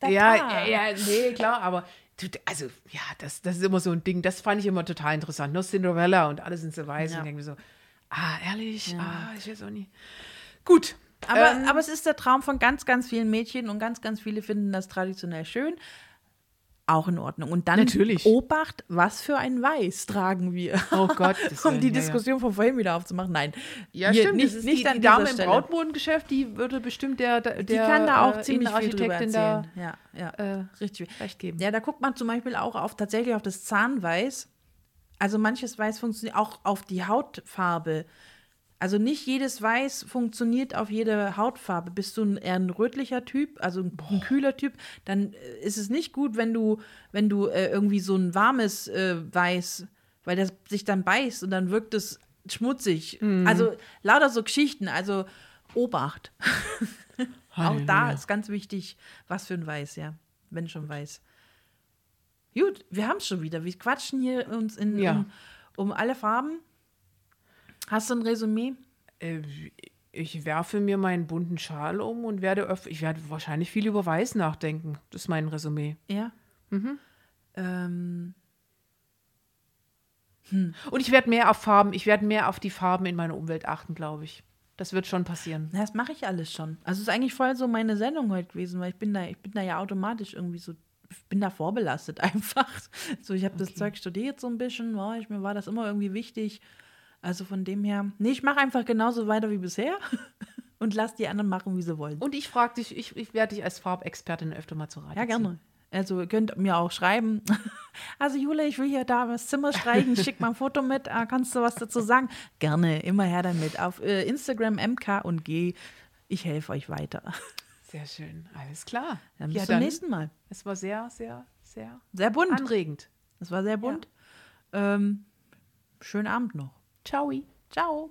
Ja, ja, ja, nee, klar, aber du, also, ja, das, das ist immer so ein Ding, das fand ich immer total interessant. Nur Cinderella und alle sind so weiß Ja. und denke mir so, ah, ehrlich, ah, ich weiß auch nicht. Gut. Aber, ähm, aber es ist der Traum von ganz, ganz vielen Mädchen und ganz, ganz viele finden das traditionell schön. Auch in Ordnung. Und dann Natürlich. Obacht, was für ein Weiß tragen wir? Oh Gott, um die ja, ja. Diskussion von vorhin wieder aufzumachen. Nein. Ja, Hier, stimmt. Nicht, das nicht die, an die Dame im. Brautmodengeschäft, die würde bestimmt der, der Die kann da auch äh, ziemlich viel drüber erzählen. da ja, ja, äh, richtig. recht geben. Ja, da guckt man zum Beispiel auch auf tatsächlich auf das Zahnweiß. Also manches Weiß funktioniert auch auf die Hautfarbe. Also nicht jedes Weiß funktioniert auf jede Hautfarbe. Bist du ein, eher ein rötlicher Typ, also ein, ein kühler Typ, dann äh, ist es nicht gut, wenn du, wenn du äh, irgendwie so ein warmes äh, Weiß, weil das sich dann beißt und dann wirkt es schmutzig. Also lauter so Geschichten. Also Obacht. Auch da ist ganz wichtig, was für ein Weiß, ja. Wenn schon weiß. Gut, wir haben es schon wieder. Wir quatschen hier uns in, Ja. um, um alle Farben. Hast du ein Resümee? Äh, ich werfe mir meinen bunten Schal um und werde, öff- ich werde wahrscheinlich viel über Weiß nachdenken. Das ist mein Resümee. Ja. Ähm, Und ich werde mehr auf Farben, ich werde mehr auf die Farben in meiner Umwelt achten, glaube ich. Das wird schon passieren. das mache ich alles schon. Also es ist eigentlich voll so meine Sendung heute gewesen, weil ich bin da, ich bin da ja automatisch irgendwie so, ich bin da vorbelastet einfach. So, ich habe das Zeug studiert so ein bisschen, war ich, mir war das immer irgendwie wichtig. Also von dem her, nee, ich mache einfach genauso weiter wie bisher und lass die anderen machen, wie sie wollen. Und ich frage dich, ich, ich werde dich als Farbexpertin öfter mal zu Rate Ja, ziehen. gerne. Also ihr könnt mir auch schreiben. Also Jule, ich will hier da das Zimmer streichen, ich schick mal ein Foto mit. Ah, kannst du was dazu sagen? Gerne, immer her damit. Auf äh, Instagram MK und G. Ich helfe euch weiter. Sehr schön, alles klar. Dann bis ja, zum dann, nächsten Mal. es war sehr, sehr, sehr Sehr bunt. anregend. Es war sehr bunt. Ähm, schönen Abend noch. Ciao. Ciao.